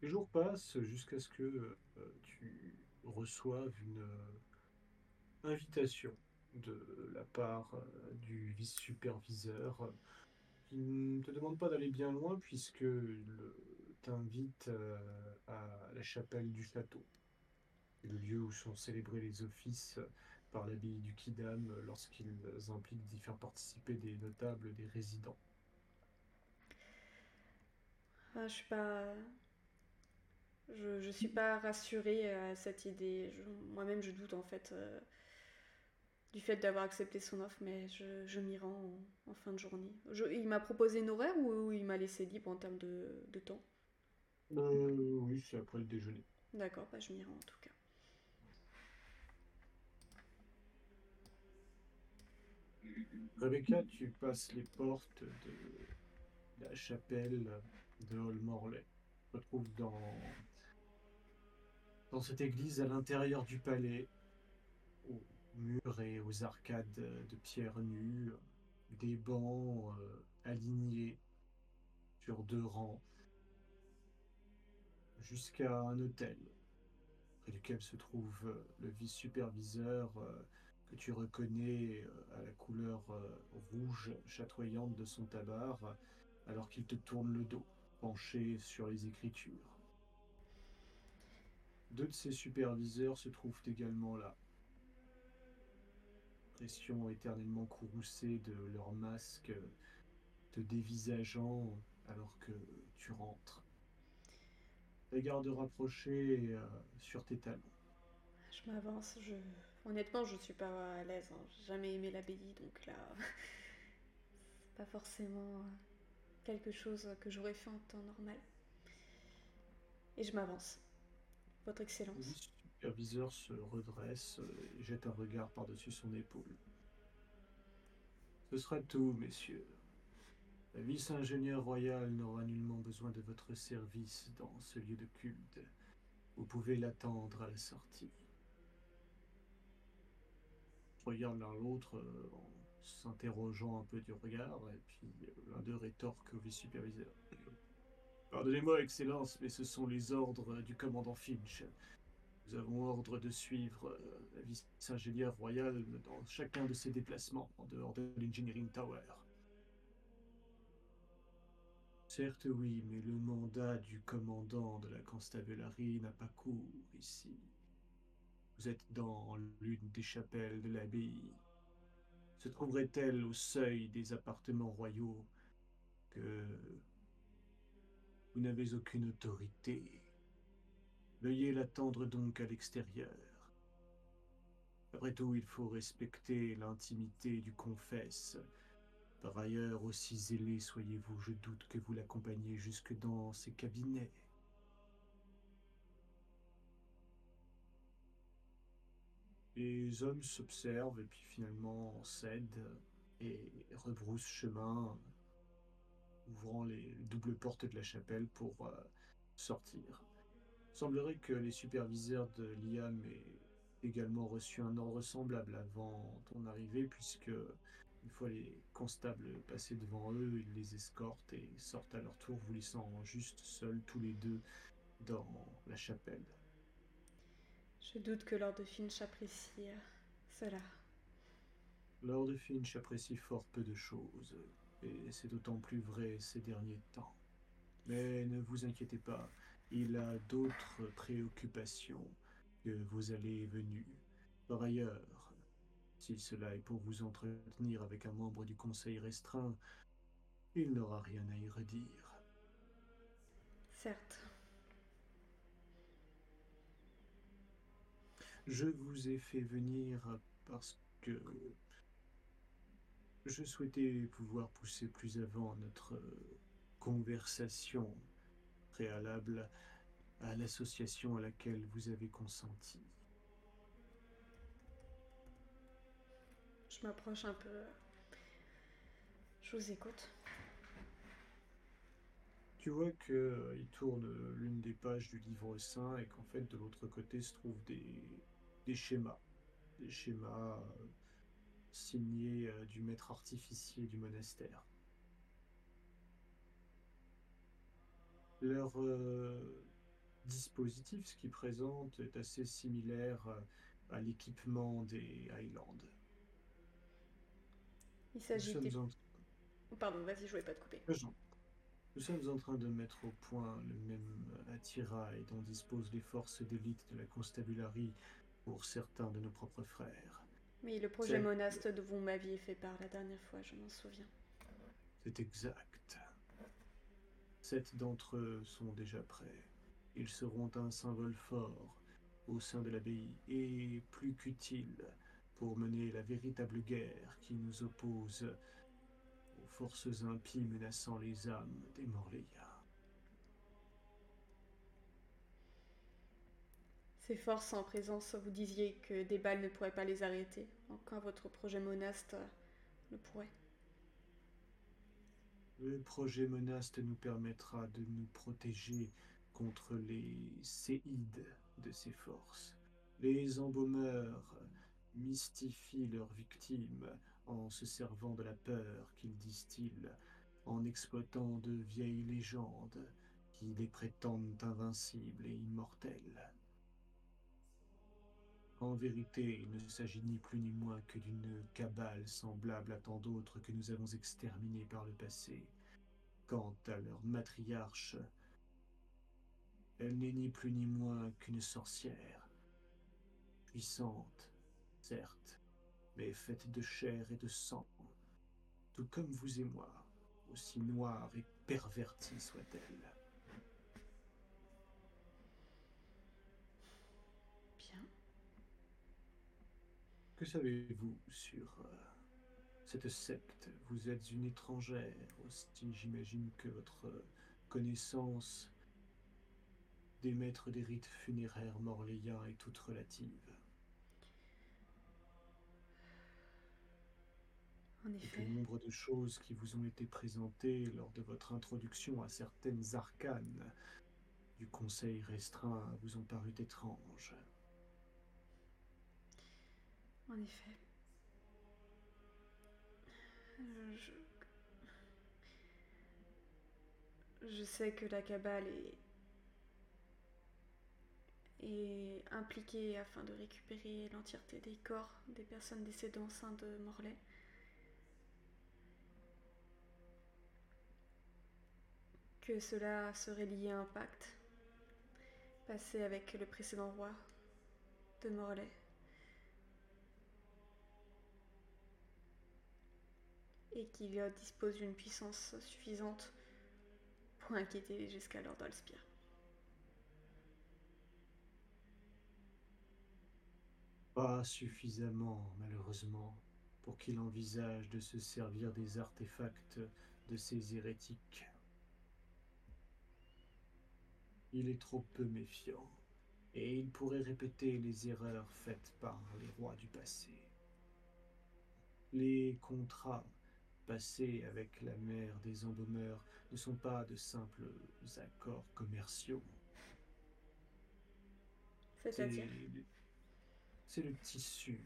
Les jours passent jusqu'à ce que euh, tu reçoives une euh, invitation de la part euh, du vice-superviseur euh, qui ne te demande pas d'aller bien loin puisque t'invite euh, à la chapelle du château, le lieu où sont célébrés les offices par l'abbaye du Kidam lorsqu'ils impliquent d'y faire participer des notables, des résidents. Ah, je suis pas. Je suis pas rassurée à cette idée. Moi-même, je doute en fait du fait d'avoir accepté son offre, mais je, m'y rends en, fin de journée. il m'a proposé une horaire ou, il m'a laissé libre en termes de, temps? Euh, Oui, c'est après le déjeuner. D'accord, bah, je m'y rends en tout cas. Rebecca, tu passes les portes de la chapelle de Hall Morley. Tu te retrouves dans, dans cette église à l'intérieur du palais murs et aux arcades de pierre nue, des bancs euh, alignés sur deux rangs, jusqu'à un hôtel, près duquel se trouve euh, le vice-superviseur euh, que tu reconnais à la couleur rouge chatoyante de son tabac, alors qu'il te tourne le dos, penché sur les écritures. Deux de ses superviseurs se trouvent également là, éternellement courroucée de leurs masques te dévisageant alors que tu rentres. Les gardes rapprochés euh, sur tes talons. Je m'avance, je... honnêtement je suis pas à l'aise, hein. j'ai jamais aimé l'abbaye donc là c'est pas forcément quelque chose que j'aurais fait en temps normal. Et je m'avance. Votre Excellence superviseur se redresse et jette un regard par-dessus son épaule. Ce sera tout, messieurs. La vice-ingénieur royal n'aura nullement besoin de votre service dans ce lieu de culte. Vous pouvez l'attendre à la sortie. Je regarde l'un l'autre euh, en s'interrogeant un peu du regard, et puis euh, l'un d'eux rétorque au vice-superviseur. Pardonnez-moi, Excellence, mais ce sont les ordres du commandant Finch. Nous avons ordre de suivre euh, la vice-ingénieure royale dans chacun de ses déplacements en dehors de l'Engineering Tower. Certes oui, mais le mandat du commandant de la constabulary n'a pas cours ici. Vous êtes dans l'une des chapelles de l'abbaye. Se trouverait-elle au seuil des appartements royaux que vous n'avez aucune autorité? Veuillez l'attendre donc à l'extérieur. Après tout, il faut respecter l'intimité du confesse. Par ailleurs, aussi zélé soyez-vous, je doute que vous l'accompagniez jusque dans ses cabinets. Les hommes s'observent et puis finalement cèdent et rebroussent chemin, ouvrant les doubles portes de la chapelle pour euh, sortir. Il semblerait que les superviseurs de l'IAM aient également reçu un ordre semblable avant ton arrivée, puisque une fois les constables passés devant eux, ils les escortent et sortent à leur tour, vous laissant juste seuls tous les deux dans la chapelle. Je doute que Lord Finch apprécie euh, cela. Lord Finch apprécie fort peu de choses, et c'est d'autant plus vrai ces derniers temps. Mais ne vous inquiétez pas, il a d'autres préoccupations que vos allées et venues. Par ailleurs, si cela est pour vous entretenir avec un membre du conseil restreint, il n'aura rien à y redire. Certes. Je vous ai fait venir parce que je souhaitais pouvoir pousser plus avant notre conversation préalable à l'association à laquelle vous avez consenti. Je m'approche un peu. Je vous écoute. Tu vois qu'il il tourne l'une des pages du livre saint et qu'en fait de l'autre côté se trouvent des, des schémas. Des schémas euh, signés euh, du maître artificier du monastère. Leur euh, dispositif, ce qu'ils présentent, est assez similaire euh, à l'équipement des Highlands. Il s'agit des... en, Pardon, vas-y, je voulais pas te couper. Jean, nous sommes en train de mettre au point le même attirail dont disposent les forces d'élite de la constabulary pour certains de nos propres frères. Oui, le projet monaste dont vous m'aviez fait part la dernière fois, je m'en souviens. C'est exact. Sept d'entre eux sont déjà prêts. Ils seront un symbole fort au sein de l'abbaye et plus qu'utile pour mener la véritable guerre qui nous oppose aux forces impies menaçant les âmes des Morléas. Ces forces en présence, vous disiez que des balles ne pourraient pas les arrêter. Encore votre projet monaste le pourrait? Le projet Monaste nous permettra de nous protéger contre les séides de ces forces. Les embaumeurs mystifient leurs victimes en se servant de la peur qu'ils distillent, en exploitant de vieilles légendes qui les prétendent invincibles et immortelles. En vérité, il ne s'agit ni plus ni moins que d'une cabale semblable à tant d'autres que nous avons exterminées par le passé. Quant à leur matriarche, elle n'est ni plus ni moins qu'une sorcière, puissante, certes, mais faite de chair et de sang, tout comme vous et moi, aussi noire et pervertie soit-elle. Bien. Que savez-vous sur euh, cette secte? Vous êtes une étrangère aussi. J'imagine que votre euh, connaissance des maîtres des rites funéraires morléens est toute relative. En Et effet. nombre de choses qui vous ont été présentées lors de votre introduction à certaines arcanes du conseil restreint vous ont paru étranges. En effet. Euh, Je... Sais que la cabale est... est impliquée afin de récupérer l'entièreté des corps des personnes décédées au sein de Morlaix. Que cela serait lié à un pacte passé avec le précédent roi de Morlaix. Et qu'il dispose d'une puissance suffisante pour inquiéter jusqu'à Lord. Pas suffisamment, malheureusement, pour qu'il envisage de se servir des artefacts de ces hérétiques. Il est trop peu méfiant. et il pourrait répéter les erreurs faites par les rois du passé. Les contrats passés avec la mère des embaumeurs ne sont pas de simples accords commerciaux. C'est-à-dire C'est le tissu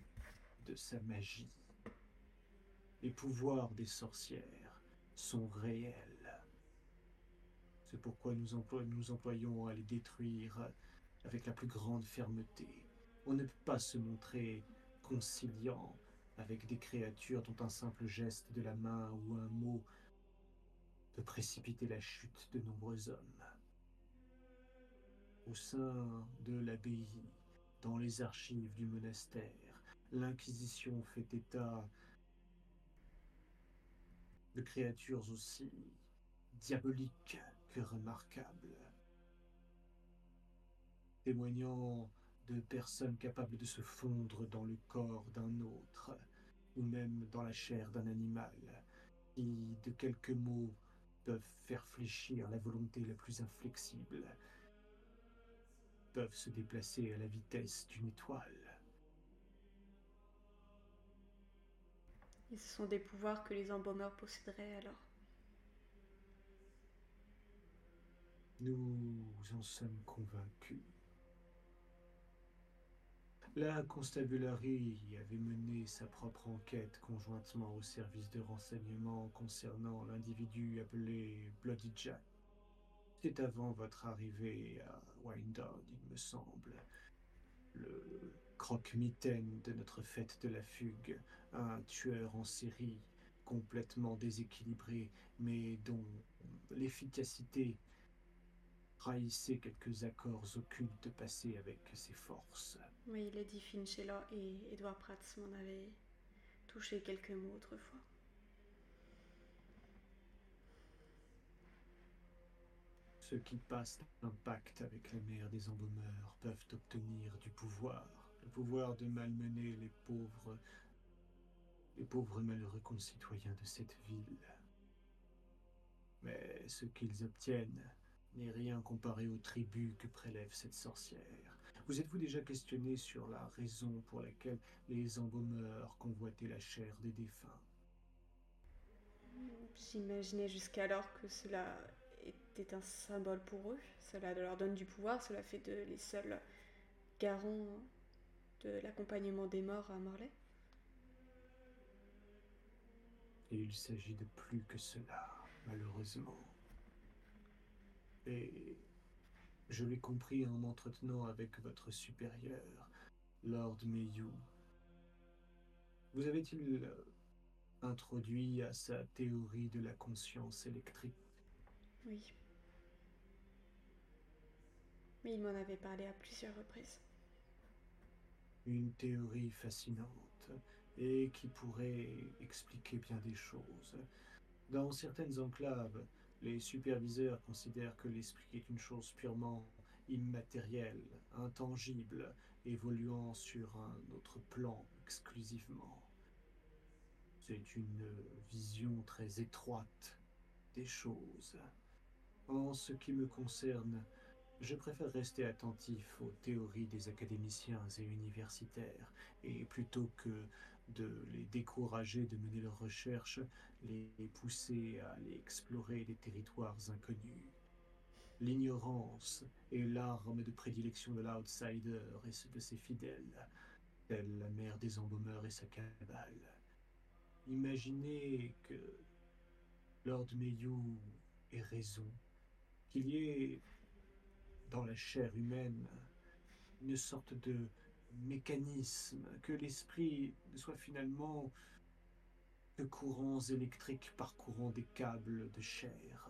de sa magie. Les pouvoirs des sorcières sont réels. C'est pourquoi nous, nous employons à les détruire avec la plus grande fermeté. On ne peut pas se montrer conciliant avec des créatures dont un simple geste de la main ou un mot peut précipiter la chute de nombreux hommes. Au sein de l'abbaye, dans les archives du monastère, l'Inquisition fait état de créatures aussi diaboliques que remarquables témoignant de personnes capables de se fondre dans le corps d'un autre, ou même dans la chair d'un animal, qui, de quelques mots, peuvent faire fléchir la volonté la plus inflexible, peuvent se déplacer à la vitesse d'une étoile. Et ce sont des pouvoirs que les embaumeurs posséderaient alors Nous en sommes convaincus. La constabulary avait mené sa propre enquête conjointement au service de renseignement concernant l'individu appelé Bloody Jack. C'est avant votre arrivée à Wyandotte, il me semble. Le croque-mitaine de notre fête de la fugue, un tueur en série complètement déséquilibré, mais dont l'efficacité trahissait quelques accords occultes passés avec ses forces. Oui, Lady Finch est là et Edward Prats m'en avait touché quelques mots autrefois. Ceux qui passent un pacte avec la mère des embaumeurs peuvent obtenir du pouvoir, le pouvoir de malmener les pauvres, les pauvres malheureux concitoyens de cette ville. Mais ce qu'ils obtiennent n'est rien comparé au tribut que prélève cette sorcière. Vous êtes-vous déjà questionné sur la raison pour laquelle les embaumeurs convoitaient la chair des défunts? J'imaginais jusqu'alors que cela était un symbole pour eux. Cela leur donne du pouvoir, cela fait de les seuls garants de l'accompagnement des morts à Morlaix. Et il s'agit de plus que cela, malheureusement. Et je l'ai compris en m'entretenant avec votre supérieur, Lord Mayhew. Vous avez-il euh, introduit à sa théorie de la conscience électrique? Oui. Mais il m'en avait parlé à plusieurs reprises. Une théorie fascinante et qui pourrait expliquer bien des choses. Dans certaines enclaves, les superviseurs considèrent que l'esprit est une chose purement immatérielle, intangible, évoluant sur un autre plan exclusivement. C'est une vision très étroite des choses. En ce qui me concerne, je préfère rester attentif aux théories des académiciens et universitaires, et plutôt que de les décourager de mener leurs recherches, les pousser à aller explorer des territoires inconnus. L'ignorance est l'arme de prédilection de l'outsider et de ses fidèles, telle la mère des embaumeurs et sa cabale. Imaginez que Lord Mayhew ait raison, qu'il y ait dans la chair humaine une sorte de mécanisme, que l'esprit ne soit finalement que courants électriques parcourant des câbles de chair.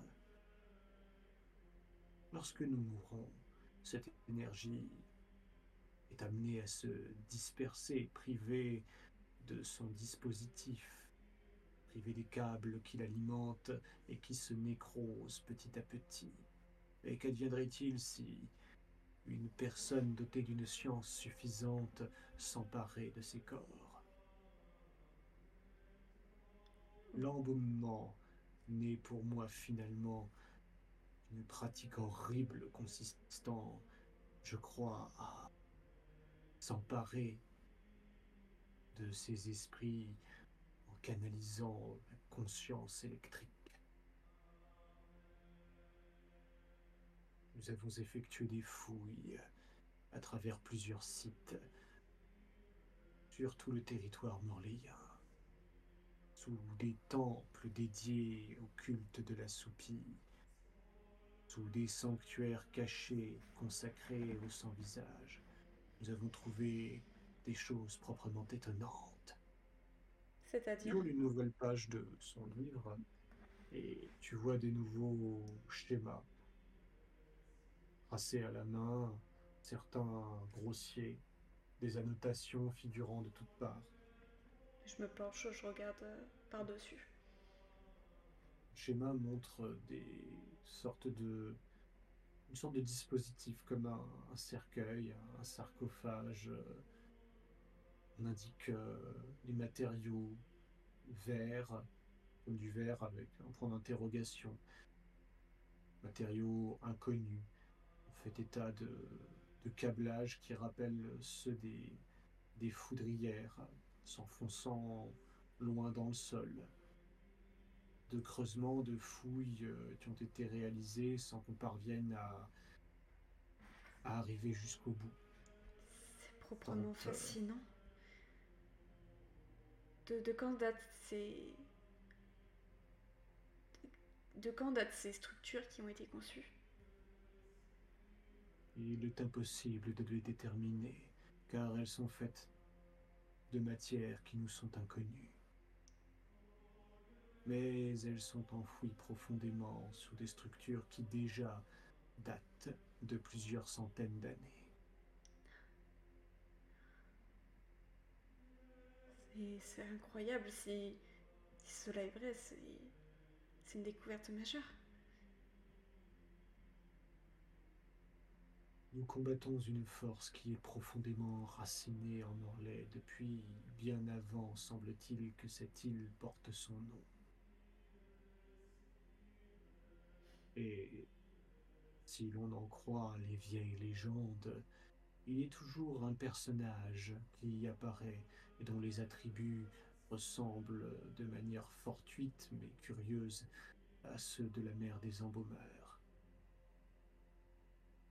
Lorsque nous mourons, cette énergie est amenée à se disperser, privée de son dispositif, privée des câbles qui l'alimentent et qui se nécrosent petit à petit. Et qu'adviendrait-il si une personne dotée d'une science suffisante s'emparait de ces corps. L'embaumement n'est pour moi finalement une pratique horrible consistant je crois, à s'emparer de ces esprits en canalisant la conscience électrique. Nous avons effectué des fouilles à travers plusieurs sites sur tout le territoire morléen, sous des temples dédiés au culte de la soupie, sous des sanctuaires cachés consacrés au sans-visage. Nous avons trouvé des choses proprement étonnantes. C'est-à-dire une nouvelle page de son livre et tu vois des nouveaux schémas tracés à la main, certains grossiers, des annotations figurant de toutes parts. Je me penche, je regarde euh, par-dessus. Le schéma montre des sortes de une sorte de dispositif comme un, un cercueil, un sarcophage. euh, On indique euh, les matériaux verts, comme du verre avec un point d'interrogation. Matériaux inconnus. Fait état de, de câblages qui rappellent ceux des, des foudrières, s'enfonçant loin dans le sol. De creusements, de fouilles euh, qui ont été réalisés sans qu'on parvienne à, à arriver jusqu'au bout. C'est proprement euh, fascinant. De, de quand datent ces... De, de quand datent ces structures qui ont été conçues? Il est impossible de les déterminer, car elles sont faites de matières qui nous sont inconnues. Mais elles sont enfouies profondément sous des structures qui déjà datent de plusieurs centaines d'années. C'est incroyable si, cela est vrai, c'est une découverte majeure. Nous combattons une force qui est profondément enracinée en Orlais depuis bien avant, semble-t-il, que cette île porte son nom. Et si l'on en croit les vieilles légendes, il a toujours un personnage qui y apparaît et dont les attributs ressemblent de manière fortuite mais curieuse à ceux de la mère des embaumeurs.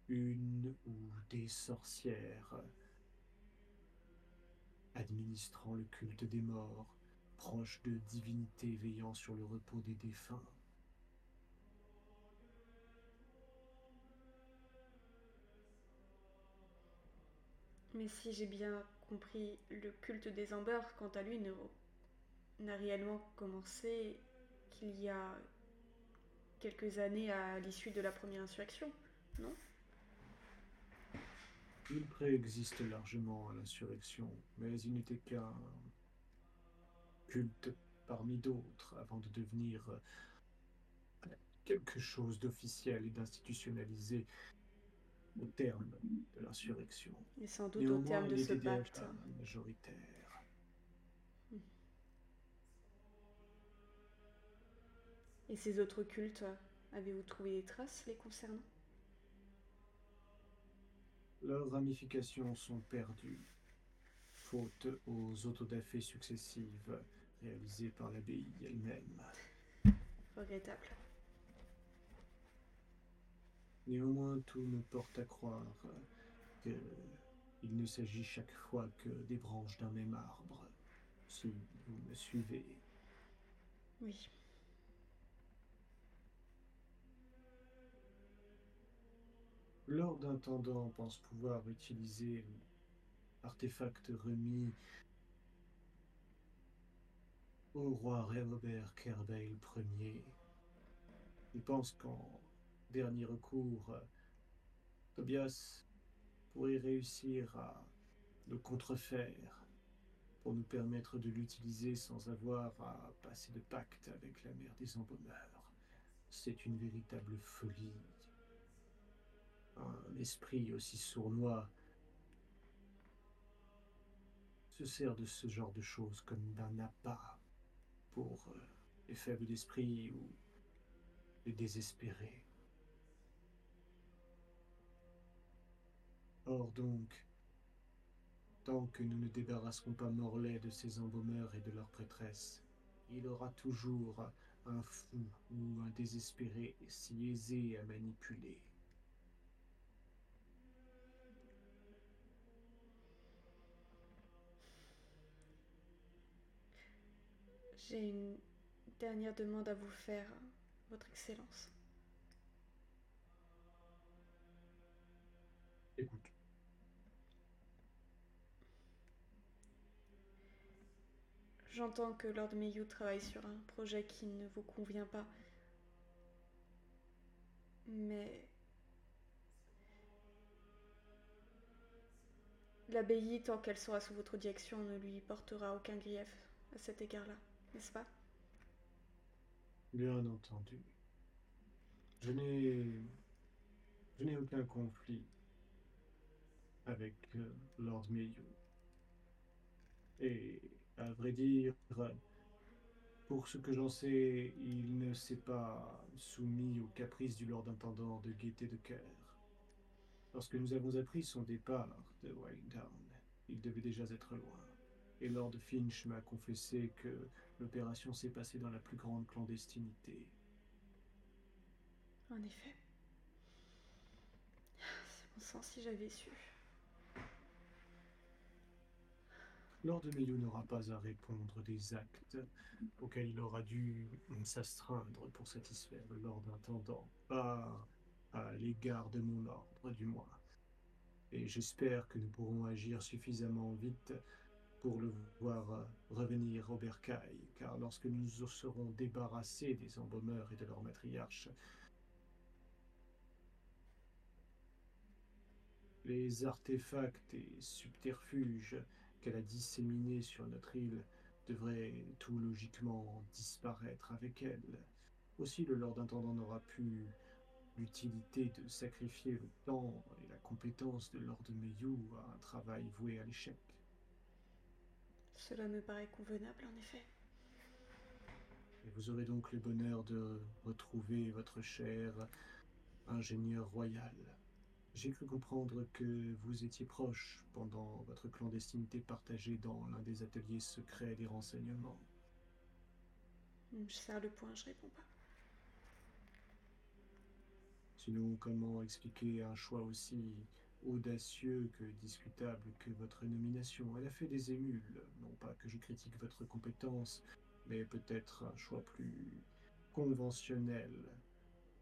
Une ou des sorcières administrant le culte des morts, proches de divinités veillant sur le repos des défunts. Mais si j'ai bien compris, le culte des Amber, quant à lui, n'a réellement commencé qu'il y a quelques années à l'issue de la première insurrection, non? Il préexiste largement à l'insurrection, mais il n'était qu'un culte parmi d'autres avant de devenir quelque chose d'officiel et d'institutionnalisé au terme de l'insurrection. Et sans doute au terme de il ce pacte. majoritaire. Et ces autres cultes, avez-vous trouvé des traces les concernant? Leurs ramifications sont perdues, faute aux autodafés successives réalisées par l'abbaye elle-même. Regrettable. Néanmoins, tout me porte à croire que il ne s'agit chaque fois que des branches d'un même arbre, si vous me suivez. Oui. Lord Intendant pense pouvoir utiliser l'artefact remis au roi Robert Kerbale Ier. Il pense qu'en dernier recours, Tobias pourrait réussir à le contrefaire pour nous permettre de l'utiliser sans avoir à passer de pacte avec la mère des embaumeurs. C'est une véritable folie. Un esprit aussi sournois se sert de ce genre de choses comme d'un appât pour euh, les faibles d'esprit ou les désespérés. Or donc, tant que nous ne débarrasserons pas Morlaix de ses embaumeurs et de leurs prêtresses, il aura toujours un fou ou un désespéré si aisé à manipuler. J'ai une dernière demande à vous faire, Votre Excellence. Écoute. J'entends que Lord Mayu travaille sur un projet qui ne vous convient pas. Mais... L'abbaye, tant qu'elle sera sous votre direction, ne lui portera aucun grief à cet égard-là, n'est-ce pas? Bien entendu. Je n'ai... Je n'ai aucun conflit avec euh, Lord Mayu. Et à vrai dire, pour ce que j'en sais, il ne s'est pas soumis aux caprices du Lord Intendant de gaieté de cœur. Lorsque nous avons appris son départ de Down, il devait déjà être loin. Et Lord Finch m'a confessé que l'opération s'est passée dans la plus grande clandestinité. En effet. C'est bon sang si j'avais su. Lord Mayo n'aura pas à répondre des actes auxquels il aura dû s'astreindre pour satisfaire le Lord Intendant, pas à l'égard de mon ordre du moins. Et j'espère que nous pourrons agir suffisamment vite pour le voir revenir au bercail, car lorsque nous serons débarrassés des embaumeurs et de leur matriarche, les artefacts et subterfuges qu'elle a disséminé sur notre île devrait tout logiquement disparaître avec elle. Aussi, le Lord Intendant n'aura plus l'utilité de sacrifier le temps et la compétence de Lord Mayu à un travail voué à l'échec. Cela me paraît convenable, en effet. Et vous aurez donc le bonheur de retrouver votre cher ingénieur royal. J'ai cru comprendre que vous étiez proche pendant votre clandestinité partagée dans l'un des ateliers secrets des renseignements. Je serre le point, je réponds pas. Sinon, comment expliquer un choix aussi audacieux que discutable que votre nomination Elle a fait des émules. Non pas que je critique votre compétence, mais peut-être un choix plus conventionnel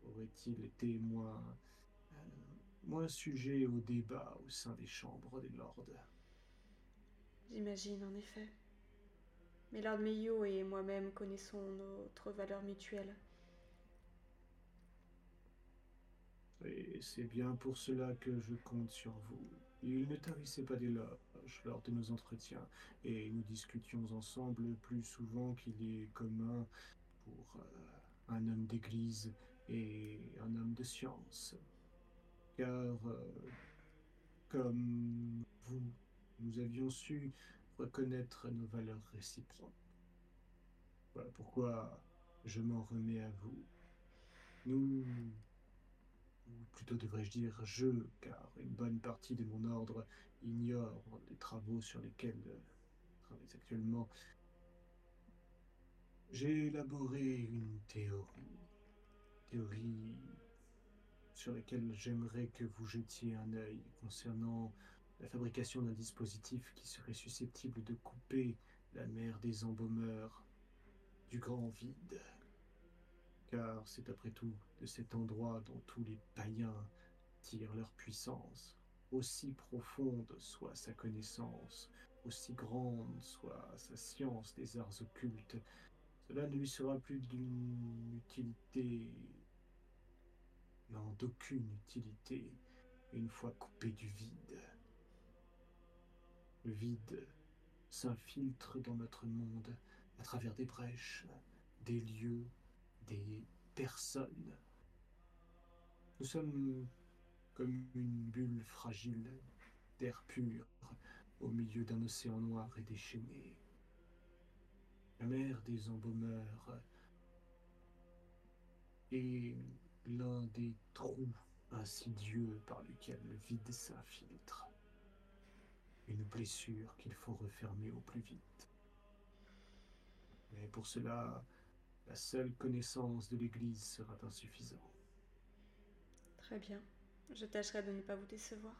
aurait-il été moins moins sujet au débat au sein des chambres des lords? J'imagine, en effet. Mais Lord Mayo et moi-même connaissons notre valeur mutuelle. Et c'est bien pour cela que je compte sur vous. Il ne tarissait pas d'éloges lors de nos entretiens, et nous discutions ensemble plus souvent qu'il est commun pour euh, un homme d'église et un homme de science car euh, comme vous, nous avions su reconnaître nos valeurs réciproques. Voilà pourquoi je m'en remets à vous. Nous, ou plutôt devrais-je dire je, car une bonne partie de mon ordre ignore les travaux sur lesquels je travaille actuellement. J'ai élaboré une théorie, théorie sur lesquels j'aimerais que vous jetiez un œil concernant la fabrication d'un dispositif qui serait susceptible de couper la mer des embaumeurs du grand vide. Car c'est après tout de cet endroit dont tous les païens tirent leur puissance, aussi profonde soit sa connaissance, aussi grande soit sa science des arts occultes, cela ne lui sera plus d'une utilité n'ont d'aucune utilité une fois coupé du vide. Le vide s'infiltre dans notre monde à travers des brèches, des lieux, des personnes. Nous sommes comme une bulle fragile d'air pur au milieu d'un océan noir et déchaîné. La mer des embaumeurs est l'un des trous insidieux par lequel le vide s'infiltre. Une blessure qu'il faut refermer au plus vite. Mais pour cela, la seule connaissance de l'Église sera insuffisante. Très bien. Je tâcherai de ne pas vous décevoir.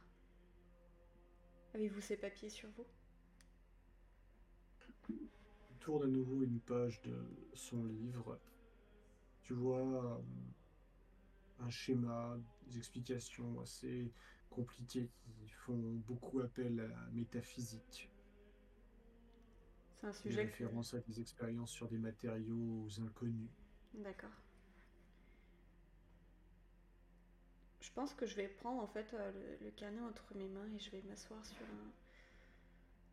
Avez-vous ces papiers sur vous? Tourne à nouveau une page de son livre. Tu vois euh, un schéma, des explications assez compliquées qui font beaucoup appel à la métaphysique. C'est un Des sujet que... références à des expériences sur des matériaux inconnus. D'accord. Je pense que je vais prendre en fait euh, le, le carnet entre mes mains et je vais m'asseoir sur un,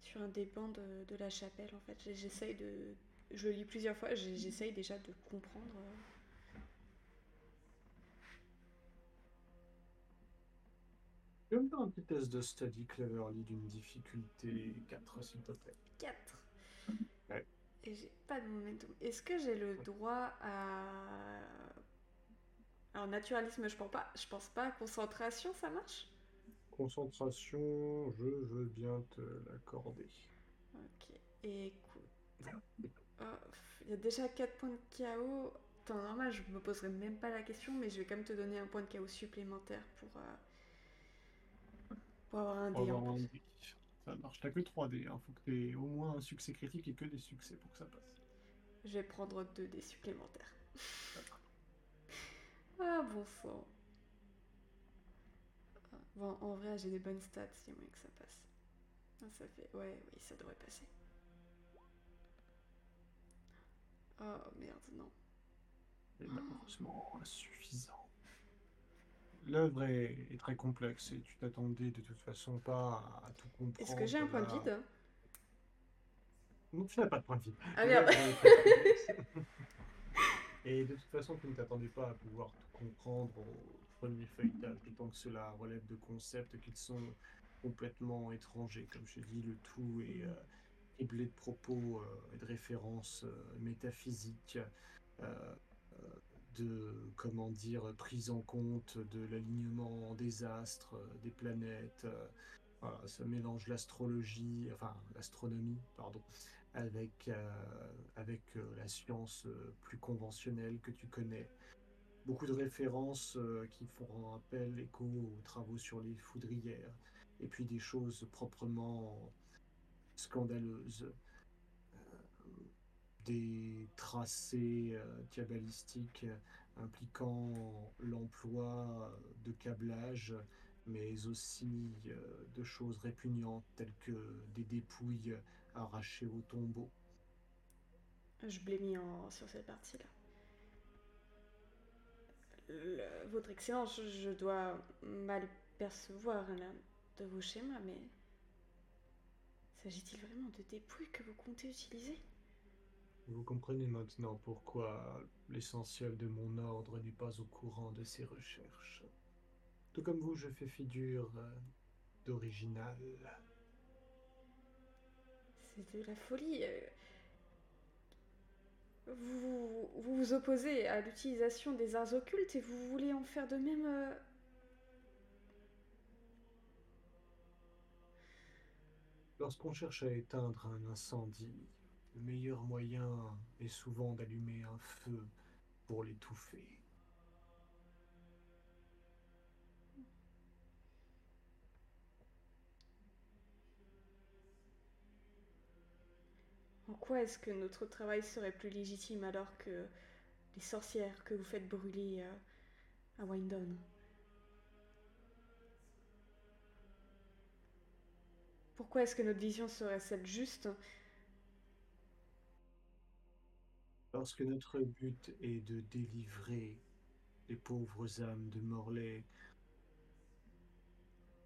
sur un des bancs de, de la chapelle. En fait, j'essaye de, je le lis plusieurs fois. J'essaye déjà de comprendre. euh. Je vais me faire un petit test de study Cleverly d'une difficulté 4, s'il te plaît. 4. Ouais. Et j'ai pas de momentum. Est-ce que j'ai le droit à. Alors, naturalisme, je pense pas. Je pense pas. Concentration, ça marche? Concentration, je veux bien te l'accorder. Ok. Et écoute. Oh, Il y a déjà 4 points de KO. Temps normal, je me poserai même pas la question, mais je vais quand même te donner un point de KO supplémentaire pour. euh, Pour avoir un dé en plus. Ça marche, t'as que 3D, hein. faut que t'aies au moins un succès critique et que des succès pour que ça passe. Je vais prendre 2 dés supplémentaires. Ah, bon sang. Bon, en vrai, j'ai des bonnes stats, c'est moyen que ça passe. Ah, ça fait... Ouais, oui, ça devrait passer. Oh, merde, non. C'est malheureusement insuffisant. L'œuvre est, est très complexe et tu t'attendais de toute façon pas à tout comprendre. Est-ce que j'ai un point de là. vide? Non, tu n'as pas de point de vide. Ah, merde. Et de toute façon, tu ne t'attendais pas à pouvoir tout comprendre au premier feuilletage, d'autant que cela relève de concepts qui sont complètement étrangers. Comme je dis, le tout est euh, de propos euh, et de références euh, métaphysiques, euh, euh, de, comment dire, prise en compte de l'alignement des astres, euh, des planètes. euh, ça mélange l'astrologie, enfin l'astronomie, pardon, avec, euh, avec euh, la science euh, plus conventionnelle que tu connais. Beaucoup de références euh, qui font appel, écho aux travaux sur les foudrières, et puis des choses proprement scandaleuses, euh, des tracés euh, diabolistiques euh, impliquant l'emploi de câblage, mais aussi euh, de choses répugnantes telles que des dépouilles arrachées au tombeau. Je blémis sur cette partie-là. Votre Excellence, je dois mal percevoir l'un de vos schémas, mais s'agit-il vraiment de dépouilles que vous comptez utiliser? Vous comprenez maintenant pourquoi l'essentiel de mon ordre n'est pas au courant de ces recherches. Tout comme vous, je fais figure euh, d'original. C'est de la folie. euh. Vous, vous vous opposez à l'utilisation des arts occultes et vous voulez en faire de même euh, Lorsqu'on cherche à éteindre un incendie, le meilleur moyen est souvent d'allumer un feu pour l'étouffer. En quoi est-ce que notre travail serait plus légitime alors que les sorcières que vous faites brûler euh, à Windon? Pourquoi est-ce que notre vision serait celle juste? Lorsque notre but est de délivrer les pauvres âmes de Morlaix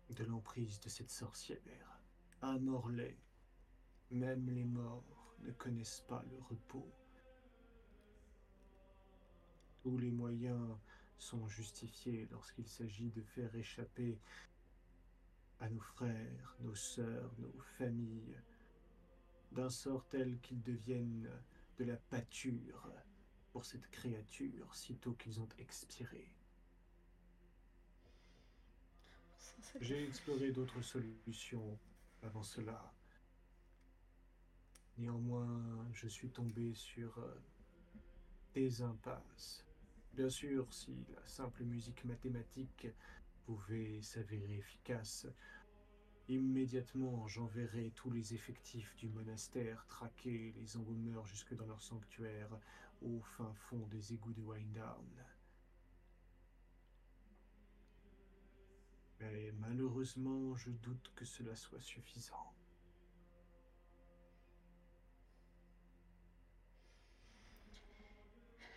de l'emprise de cette sorcière, à Morlaix, même les morts ne connaissent pas le repos. Tous les moyens sont justifiés lorsqu'il s'agit de faire échapper à nos frères, nos sœurs, nos familles, d'un sort tel qu'ils deviennent de la pâture pour cette créature sitôt qu'ils ont expiré. J'ai exploré d'autres solutions avant cela. Néanmoins, je suis tombé sur euh, des impasses. Bien sûr, si la simple musique mathématique pouvait s'avérer efficace, immédiatement j'enverrai tous les effectifs du monastère traquer les embaumeurs jusque dans leur sanctuaire au fin fond des égouts de Winedown. Mais malheureusement, je doute que cela soit suffisant.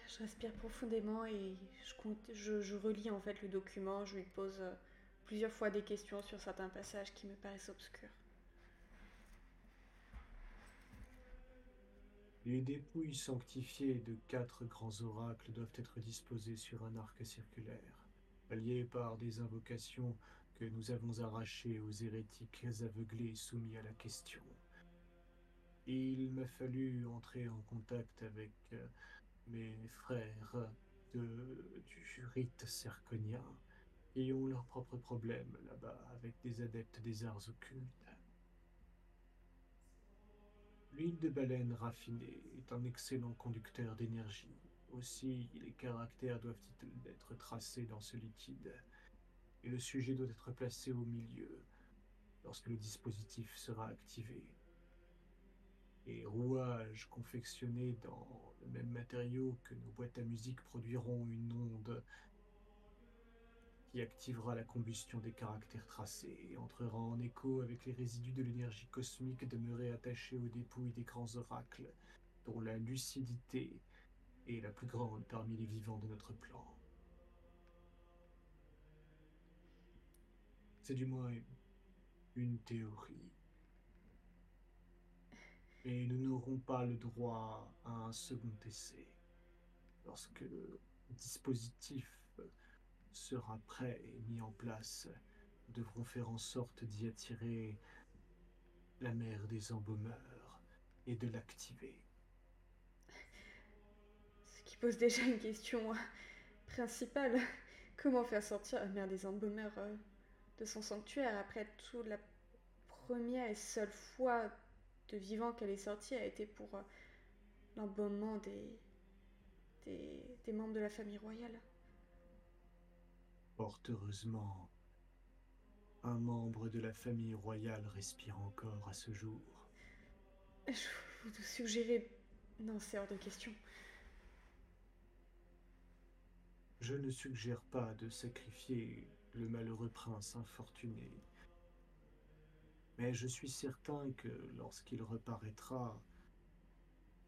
Je respire profondément et je, je, relis en fait le document. Je lui pose euh, plusieurs fois des questions sur certains passages qui me paraissent obscurs. Les dépouilles sanctifiées de quatre grands oracles doivent être disposées sur un arc circulaire, allié par des invocations que nous avons arrachées aux hérétiques aveuglés soumis à la question. Il m'a fallu entrer en contact avec euh, mes frères de, du rite cerconien qui ont leurs propres problèmes là-bas avec des adeptes des arts occultes. L'huile de baleine raffinée est un excellent conducteur d'énergie. Aussi, les caractères doivent-ils être tracés dans ce liquide, et le sujet doit être placé au milieu lorsque le dispositif sera activé et rouages confectionnés dans le même matériau que nos boîtes à musique produiront une onde activera la combustion des caractères tracés et entrera en écho avec les résidus de l'énergie cosmique demeurés attachés aux dépouilles des grands oracles, dont la lucidité est la plus grande parmi les vivants de notre plan. C'est du moins une théorie et nous n'aurons pas le droit à un second essai. Lorsque le dispositif sera prêt et mis en place, nous devrons faire en sorte d'y attirer la mère des embaumeurs et de l'activer. Ce qui pose déjà une question euh, principale. Comment faire sortir la mère des embaumeurs euh, de son sanctuaire après toute la première et seule fois de vivant qu'elle est sortie a été pour euh, l'embaumement des, membres de la famille royale? Fort heureusement, un membre de la famille royale respire encore à ce jour. Je vous suggérer... Non, c'est hors de question. Je ne suggère pas de sacrifier le malheureux prince infortuné mais je suis certain que lorsqu'il reparaîtra,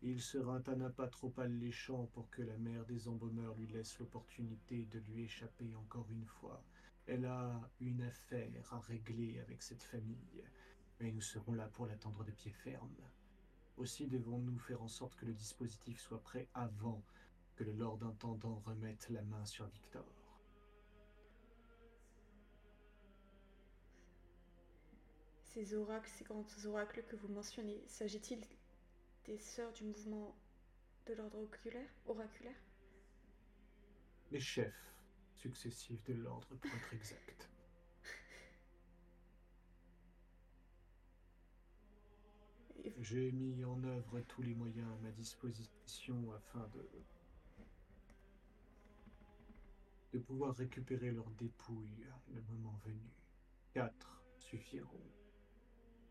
il sera un pas trop alléchant pour que la mère des embaumeurs lui laisse l'opportunité de lui échapper encore une fois. Elle a une affaire à régler avec cette famille, mais nous serons là pour l'attendre de pied ferme. Aussi devons-nous faire en sorte que le dispositif soit prêt avant que le Lord Intendant remette la main sur Victor. Ces oracles, ces grands oracles que vous mentionnez, s'agit-il des sœurs du mouvement de l'ordre oculaire, oraculaire Les chefs successifs de l'ordre, pour être exact. J'ai mis en œuvre tous les moyens à ma disposition afin de de pouvoir récupérer leurs dépouilles le moment venu. Quatre suffiront.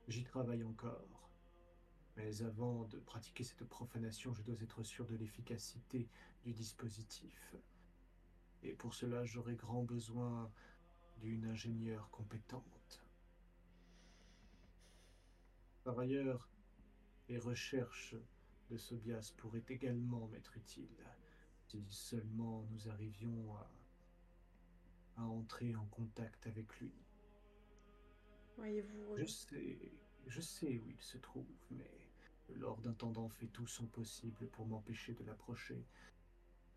J'y travaille encore. Mais avant de pratiquer cette profanation, je dois être sûr de l'efficacité du dispositif. Et pour cela, j'aurai grand besoin d'une ingénieure compétente. Par ailleurs, les recherches de Sobias pourraient également m'être utiles, si seulement nous arrivions à, à entrer en contact avec lui. Voyez-vous. Je sais, je sais où il se trouve, mais Lord Intendant fait tout son possible pour m'empêcher de l'approcher.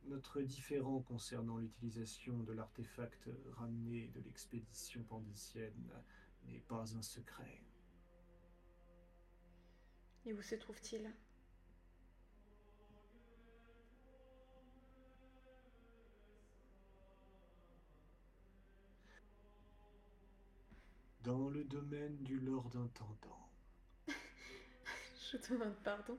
Notre différend concernant l'utilisation de l'artefact ramené de l'expédition pandicienne n'est pas un secret. Et où se trouve-t-il? Dans le domaine du Lord Intendant. Je demande pardon.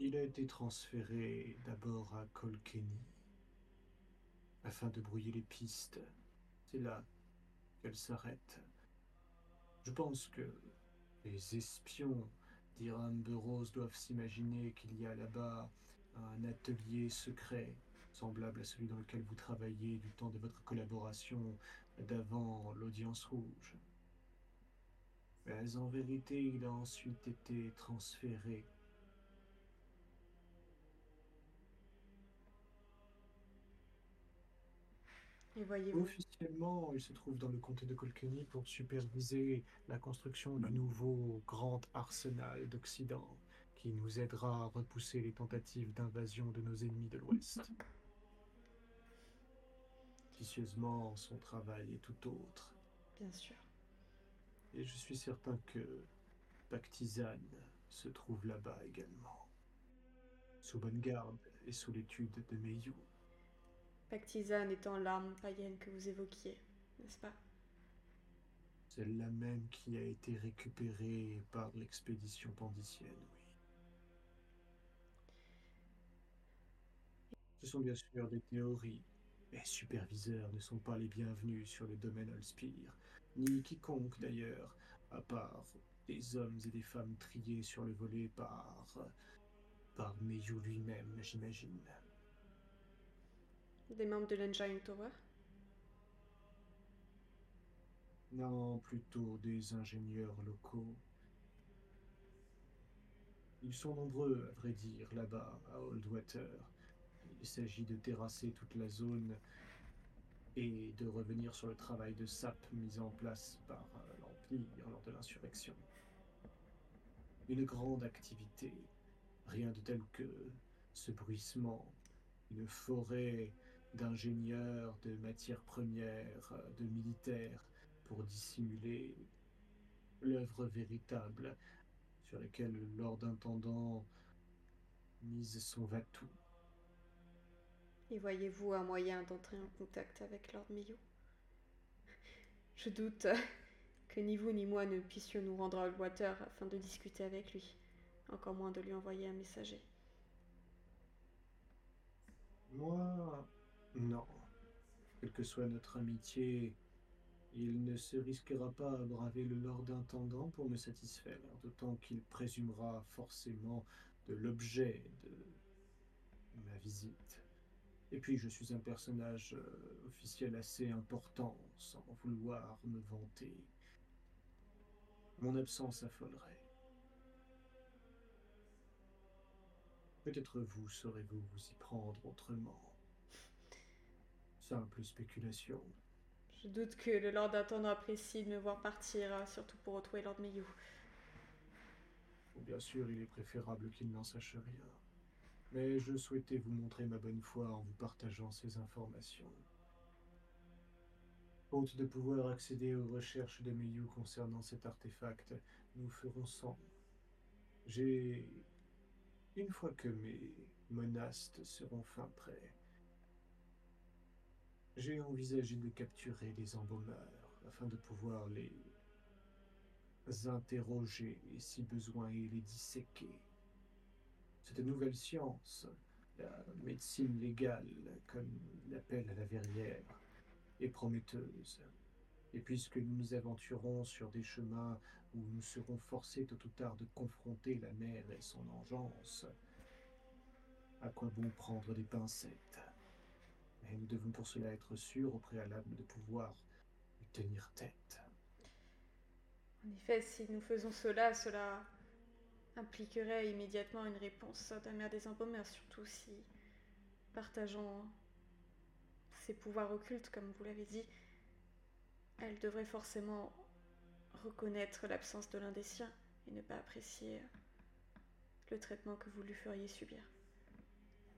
Il a été transféré d'abord à Colkenny afin de brouiller les pistes. C'est là qu'elle s'arrête. Je pense que les espions d'Iram Burroughs doivent s'imaginer qu'il y a là-bas un atelier secret, semblable à celui dans lequel vous travaillez du temps de votre collaboration d'avant l'audience rouge. Mais en vérité, il a ensuite été transféré Et. Officiellement, il se trouve dans le comté de Colkeny pour superviser la construction du nouveau grand arsenal d'Occident qui nous aidera à repousser les tentatives d'invasion de nos ennemis de l'Ouest. Vicieusement, son travail est tout autre. Bien sûr. Et je suis certain que Pactisan se trouve là-bas également. Sous bonne garde et sous l'étude de Meiyu. Pactisane étant l'arme païenne que vous évoquiez, n'est-ce pas? Celle-là même qui a été récupérée par l'expédition pandicienne, oui. Ce sont bien sûr des théories. Les superviseurs ne sont pas les bienvenus sur le domaine Holspire, ni quiconque d'ailleurs, à part des hommes et des femmes triés sur le volet par. par Meiju lui-même, j'imagine. Des membres de l'Engine Tower? Non, plutôt des ingénieurs locaux. Ils sont nombreux, à vrai dire, là-bas, à Oldwater. Il s'agit de terrasser toute la zone et de revenir sur le travail de SAP mis en place par euh, l'Empire lors de l'insurrection. Une grande activité, rien de tel que ce bruissement, une forêt d'ingénieurs, de matières premières, de militaires, pour dissimuler l'œuvre véritable sur laquelle le Lord Intendant mise son va-tout. Et voyez-vous un moyen d'entrer en contact avec Lord Millot Je doute que ni vous ni moi ne puissions nous rendre à Oldwater afin de discuter avec lui, encore moins de lui envoyer un messager. Moi, non. Quelle que soit notre amitié, il ne se risquera pas à braver le Lord Intendant pour me satisfaire, d'autant qu'il présumera forcément de l'objet de ma visite. Et puis je suis un personnage euh, officiel assez important, sans vouloir me vanter. Mon absence affolerait. Peut-être vous saurez-vous vous y prendre autrement. Simple spéculation. Je doute que le Lord Intendant apprécie de me voir partir, hein, surtout pour retrouver Lord Mayhew. Bien sûr, il est préférable qu'il n'en sache rien. Mais je souhaitais vous montrer ma bonne foi en vous partageant ces informations. Faute de pouvoir accéder aux recherches de Meyu concernant cet artefact, nous ferons sans. J'ai... Une fois que mes monastes seront fin prêts, j'ai envisagé de capturer les embaumeurs afin de pouvoir les interroger et si besoin et les disséquer. Cette nouvelle science, la médecine légale, comme l'appelle la verrière, est prometteuse. Et puisque nous nous aventurons sur des chemins où nous serons forcés tôt ou tard de confronter la mer et son engeance, à quoi bon prendre des pincettes? Mais nous devons pour cela être sûrs au préalable de pouvoir lui tenir tête. En effet, si nous faisons cela, cela impliquerait immédiatement une réponse la mère des embaumeurs, surtout si, partageant ses pouvoirs occultes, comme vous l'avez dit, elle devrait forcément reconnaître l'absence de l'un des siens et ne pas apprécier le traitement que vous lui feriez subir.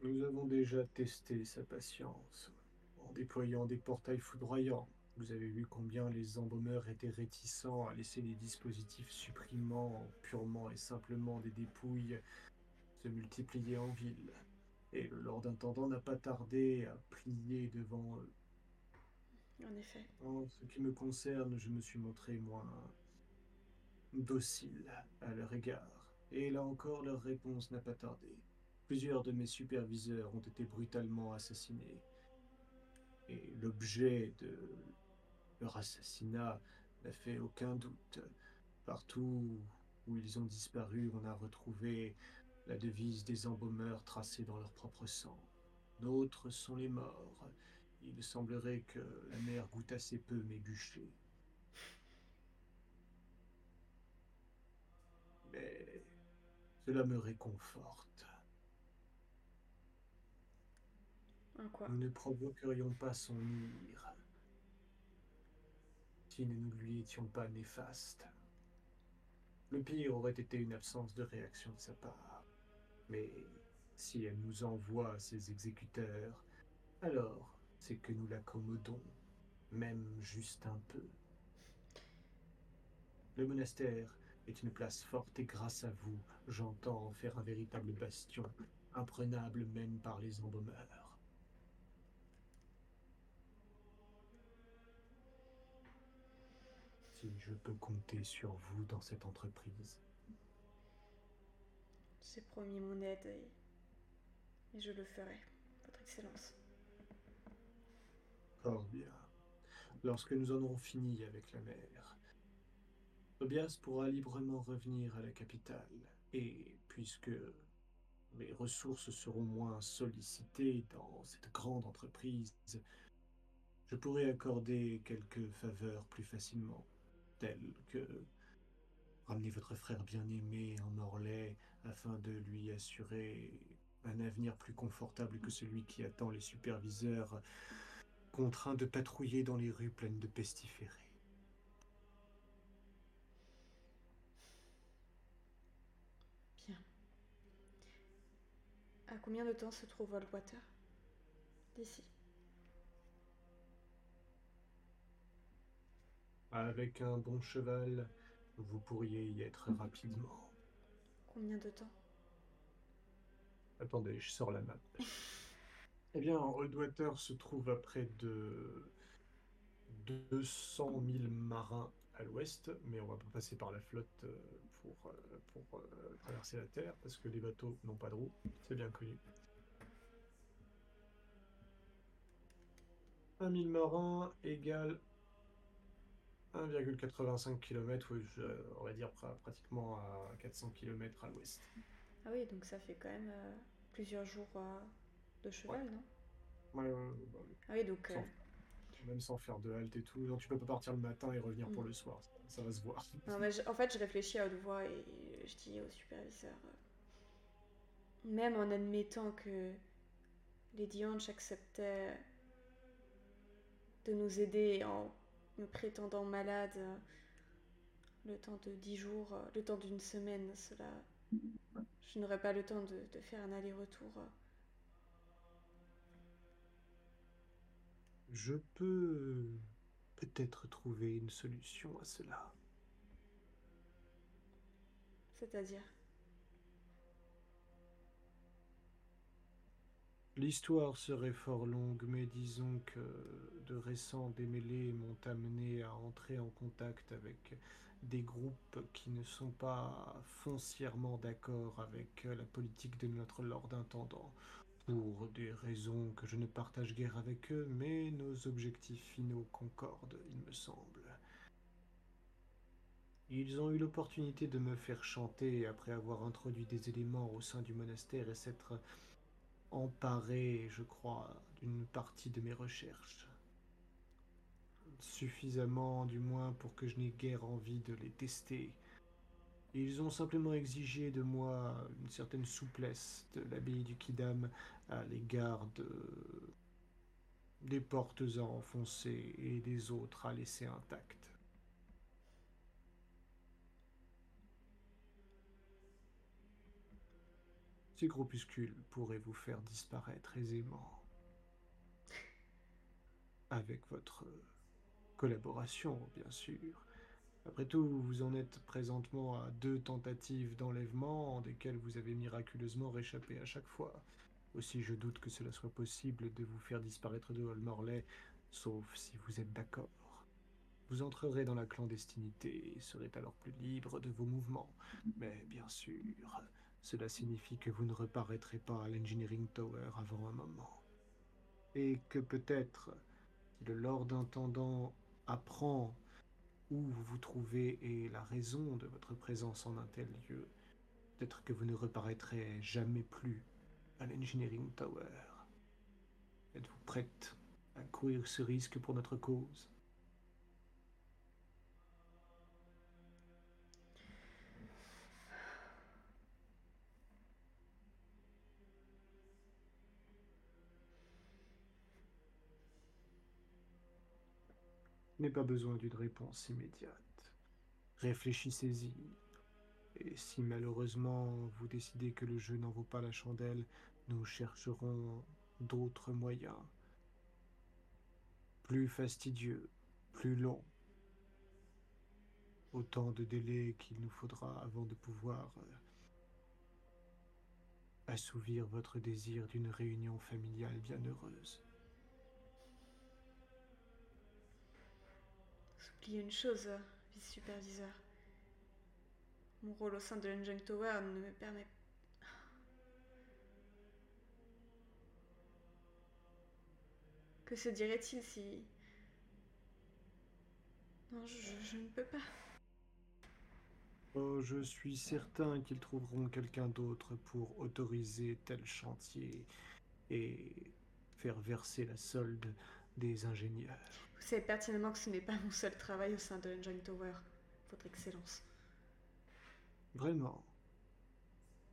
Nous avons déjà testé sa patience en déployant des portails foudroyants. Vous avez vu combien les embaumeurs étaient réticents à laisser les dispositifs supprimant purement et simplement des dépouilles se multiplier en ville. Et le Lord Intendant n'a pas tardé à plier devant eux. En en effet. En ce qui me concerne, je me suis montré moins docile à leur égard. Et là encore, leur réponse n'a pas tardé. Plusieurs de mes superviseurs ont été brutalement assassinés. Et l'objet de leur assassinat n'a fait aucun doute. Partout où ils ont disparu, on a retrouvé la devise des embaumeurs tracée dans leur propre sang. D'autres sont les morts. Il semblerait que la mer goûte assez peu mes bûchers. Mais cela me réconforte. En quoi? Nous ne provoquerions pas son ire si nous ne lui étions pas néfastes. Le pire aurait été une absence de réaction de sa part. Mais si elle nous envoie ses exécuteurs, alors c'est que nous l'accommodons, même juste un peu. Le monastère est une place forte et grâce à vous, j'entends en faire un véritable bastion, imprenable même par les embaumeurs. Si je peux compter sur vous dans cette entreprise. J'ai promis mon aide et... et je le ferai, Votre Excellence. Fort bien. Lorsque nous en aurons fini avec la mer, Tobias pourra librement revenir à la capitale. Et puisque mes ressources seront moins sollicitées dans cette grande entreprise, je pourrai accorder quelques faveurs plus facilement, telles que ramener votre frère bien-aimé en Orlais afin de lui assurer un avenir plus confortable que celui qui attend les superviseurs contraints de patrouiller dans les rues pleines de pestiférés. Bien. À combien de temps se trouve Oldwater D'ici? Avec un bon cheval, vous pourriez y être rapidement. Combien de temps? Attendez, je sors la map. Eh bien, Oldwater se trouve à près de 200 000 marins à l'ouest, mais on va pas passer par la flotte euh, pour, euh, pour euh, traverser la Terre, parce que les bateaux n'ont pas de roues, c'est bien connu. 1 000 marins égale 1,85 km, oui, je- on va dire pra- pratiquement à 400 km à l'ouest. Ah oui, donc ça fait quand même euh, plusieurs jours euh, de cheval, non? Ouais, ouais, bah oui. Ah oui, donc... euh, Sans- Même sans faire de halte et tout. Donc tu peux pas partir le matin et revenir pour Mm. le soir. Ça, ça va se voir. non, mais je- en fait, je réfléchis à haute voix et je dis au superviseur... euh, même en admettant que Lady Ange acceptait de nous aider en me prétendant malade euh, le temps de dix jours, euh, le temps d'une semaine, cela... Je n'aurais pas le temps de, de faire un aller-retour. euh. Je peux peut-être trouver une solution à cela. C'est-à-dire... L'histoire serait fort longue, mais disons que de récents démêlés m'ont amené à entrer en contact avec des groupes qui ne sont pas foncièrement d'accord avec la politique de notre Lord Intendant, pour des raisons que je ne partage guère avec eux, mais nos objectifs finaux concordent, il me semble. Ils ont eu l'opportunité de me faire chanter après avoir introduit des éléments au sein du monastère et s'être emparé, je crois, d'une partie de mes recherches. Suffisamment, du moins, pour que je n'ai guère envie de les tester. Ils ont simplement exigé de moi une certaine souplesse de l'abbaye du Kidam à l'égard de... des portes à enfoncer et des autres à laisser intactes. Ces groupuscules pourraient vous faire disparaître aisément. Avec votre collaboration, bien sûr. Après tout, vous en êtes présentement à deux tentatives d'enlèvement, desquelles vous avez miraculeusement réchappé à chaque fois. Aussi, je doute que cela soit possible de vous faire disparaître de Holmorley sauf si vous êtes d'accord. Vous entrerez dans la clandestinité et serez alors plus libre de vos mouvements. Mais bien sûr, cela signifie que vous ne reparaîtrez pas à l'Engineering Tower avant un moment. Et que peut-être, si le Lord Intendant apprend où vous vous trouvez et la raison de votre présence en un tel lieu, peut-être que vous ne reparaîtrez jamais plus à l'Engineering Tower. Êtes-vous prête à courir ce risque pour notre cause? N'ai pas besoin d'une réponse immédiate. Réfléchissez-y. Et si malheureusement vous décidez que le jeu n'en vaut pas la chandelle, nous chercherons d'autres moyens. Plus fastidieux, plus longs. Autant de délais qu'il nous faudra avant de pouvoir euh, assouvir votre désir d'une réunion familiale bienheureuse. Oubliez une chose, vice-superviseur. Mon rôle au sein de l'Engine Tower ne me permet Que se dirait-il si... Non, je, ne peux pas. Oh, je suis certain qu'ils trouveront quelqu'un d'autre pour autoriser tel chantier et faire verser la solde des ingénieurs. Vous savez pertinemment que ce n'est pas mon seul travail au sein de Engine Tower, Votre Excellence. Vraiment.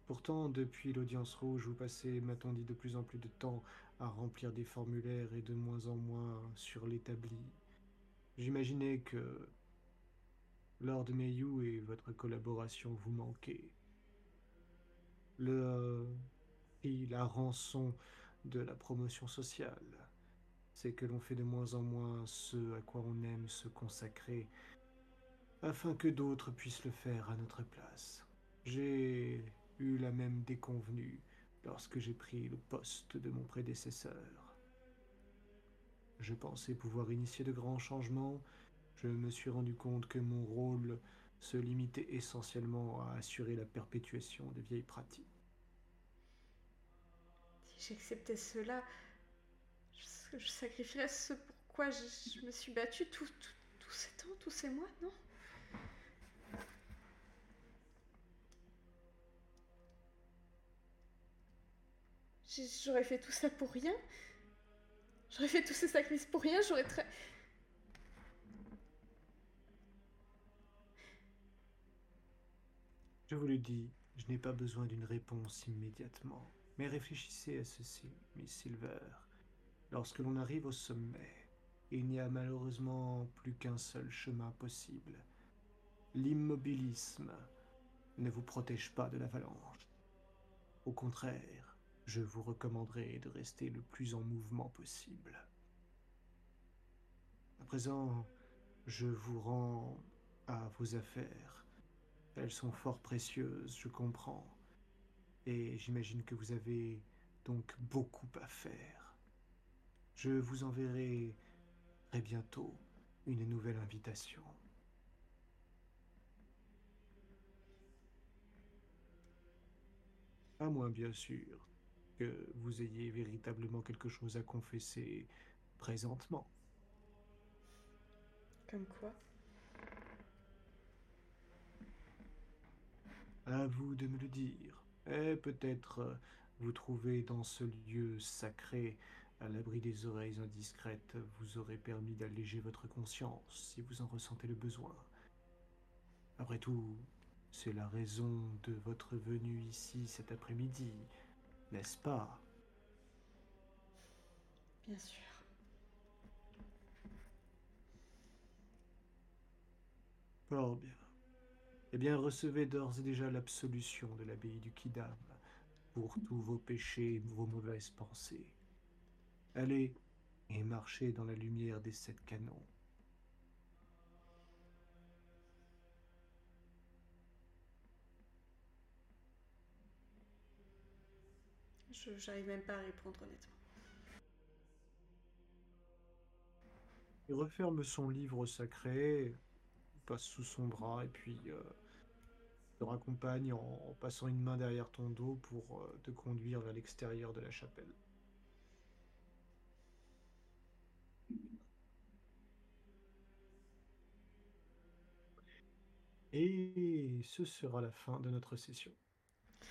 Pourtant, depuis l'audience rouge, vous passez, m'a-t-on dit, de plus en plus de temps à remplir des formulaires et de moins en moins sur l'établi. J'imaginais que Lord Mayu et votre collaboration vous manquaient. Le prix, la rançon de la promotion sociale c'est que l'on fait de moins en moins ce à quoi on aime se consacrer, afin que d'autres puissent le faire à notre place. J'ai eu la même déconvenue lorsque j'ai pris le poste de mon prédécesseur. Je pensais pouvoir initier de grands changements, je me suis rendu compte que mon rôle se limitait essentiellement à assurer la perpétuation des vieilles pratiques. Si j'acceptais cela, je sacrifierais ce pourquoi je, me suis battue tous ces temps, tous ces mois, non? J'aurais fait tout ça pour rien J'aurais fait tous ces sacrifices pour rien, j'aurais très... Je vous le dis, je n'ai pas besoin d'une réponse immédiatement. Mais réfléchissez à ceci, Miss Silver. Lorsque l'on arrive au sommet, il n'y a malheureusement plus qu'un seul chemin possible. L'immobilisme ne vous protège pas de l'avalanche. Au contraire, je vous recommanderais de rester le plus en mouvement possible. À présent, je vous rends à vos affaires. Elles sont fort précieuses, je comprends. Et j'imagine que vous avez donc beaucoup à faire. Je vous enverrai très bientôt une nouvelle invitation. À moins, bien sûr, que vous ayez véritablement quelque chose à confesser présentement. Comme quoi? À vous de me le dire. Et peut-être vous trouvez dans ce lieu sacré à l'abri des oreilles indiscrètes, vous aurez permis d'alléger votre conscience si vous en ressentez le besoin. Après tout, c'est la raison de votre venue ici cet après-midi, n'est-ce pas? Bien sûr. Fort bien. Eh bien, recevez d'ores et déjà l'absolution de l'abbaye du Kidam pour tous vos péchés et vos mauvaises pensées. Allez et marchez dans la lumière des sept canons. Je j'arrive même pas à répondre honnêtement. Il referme son livre sacré, passe sous son bras et puis euh, te raccompagne en, en passant une main derrière ton dos pour euh, te conduire vers l'extérieur de la chapelle. Et ce sera la fin de notre session.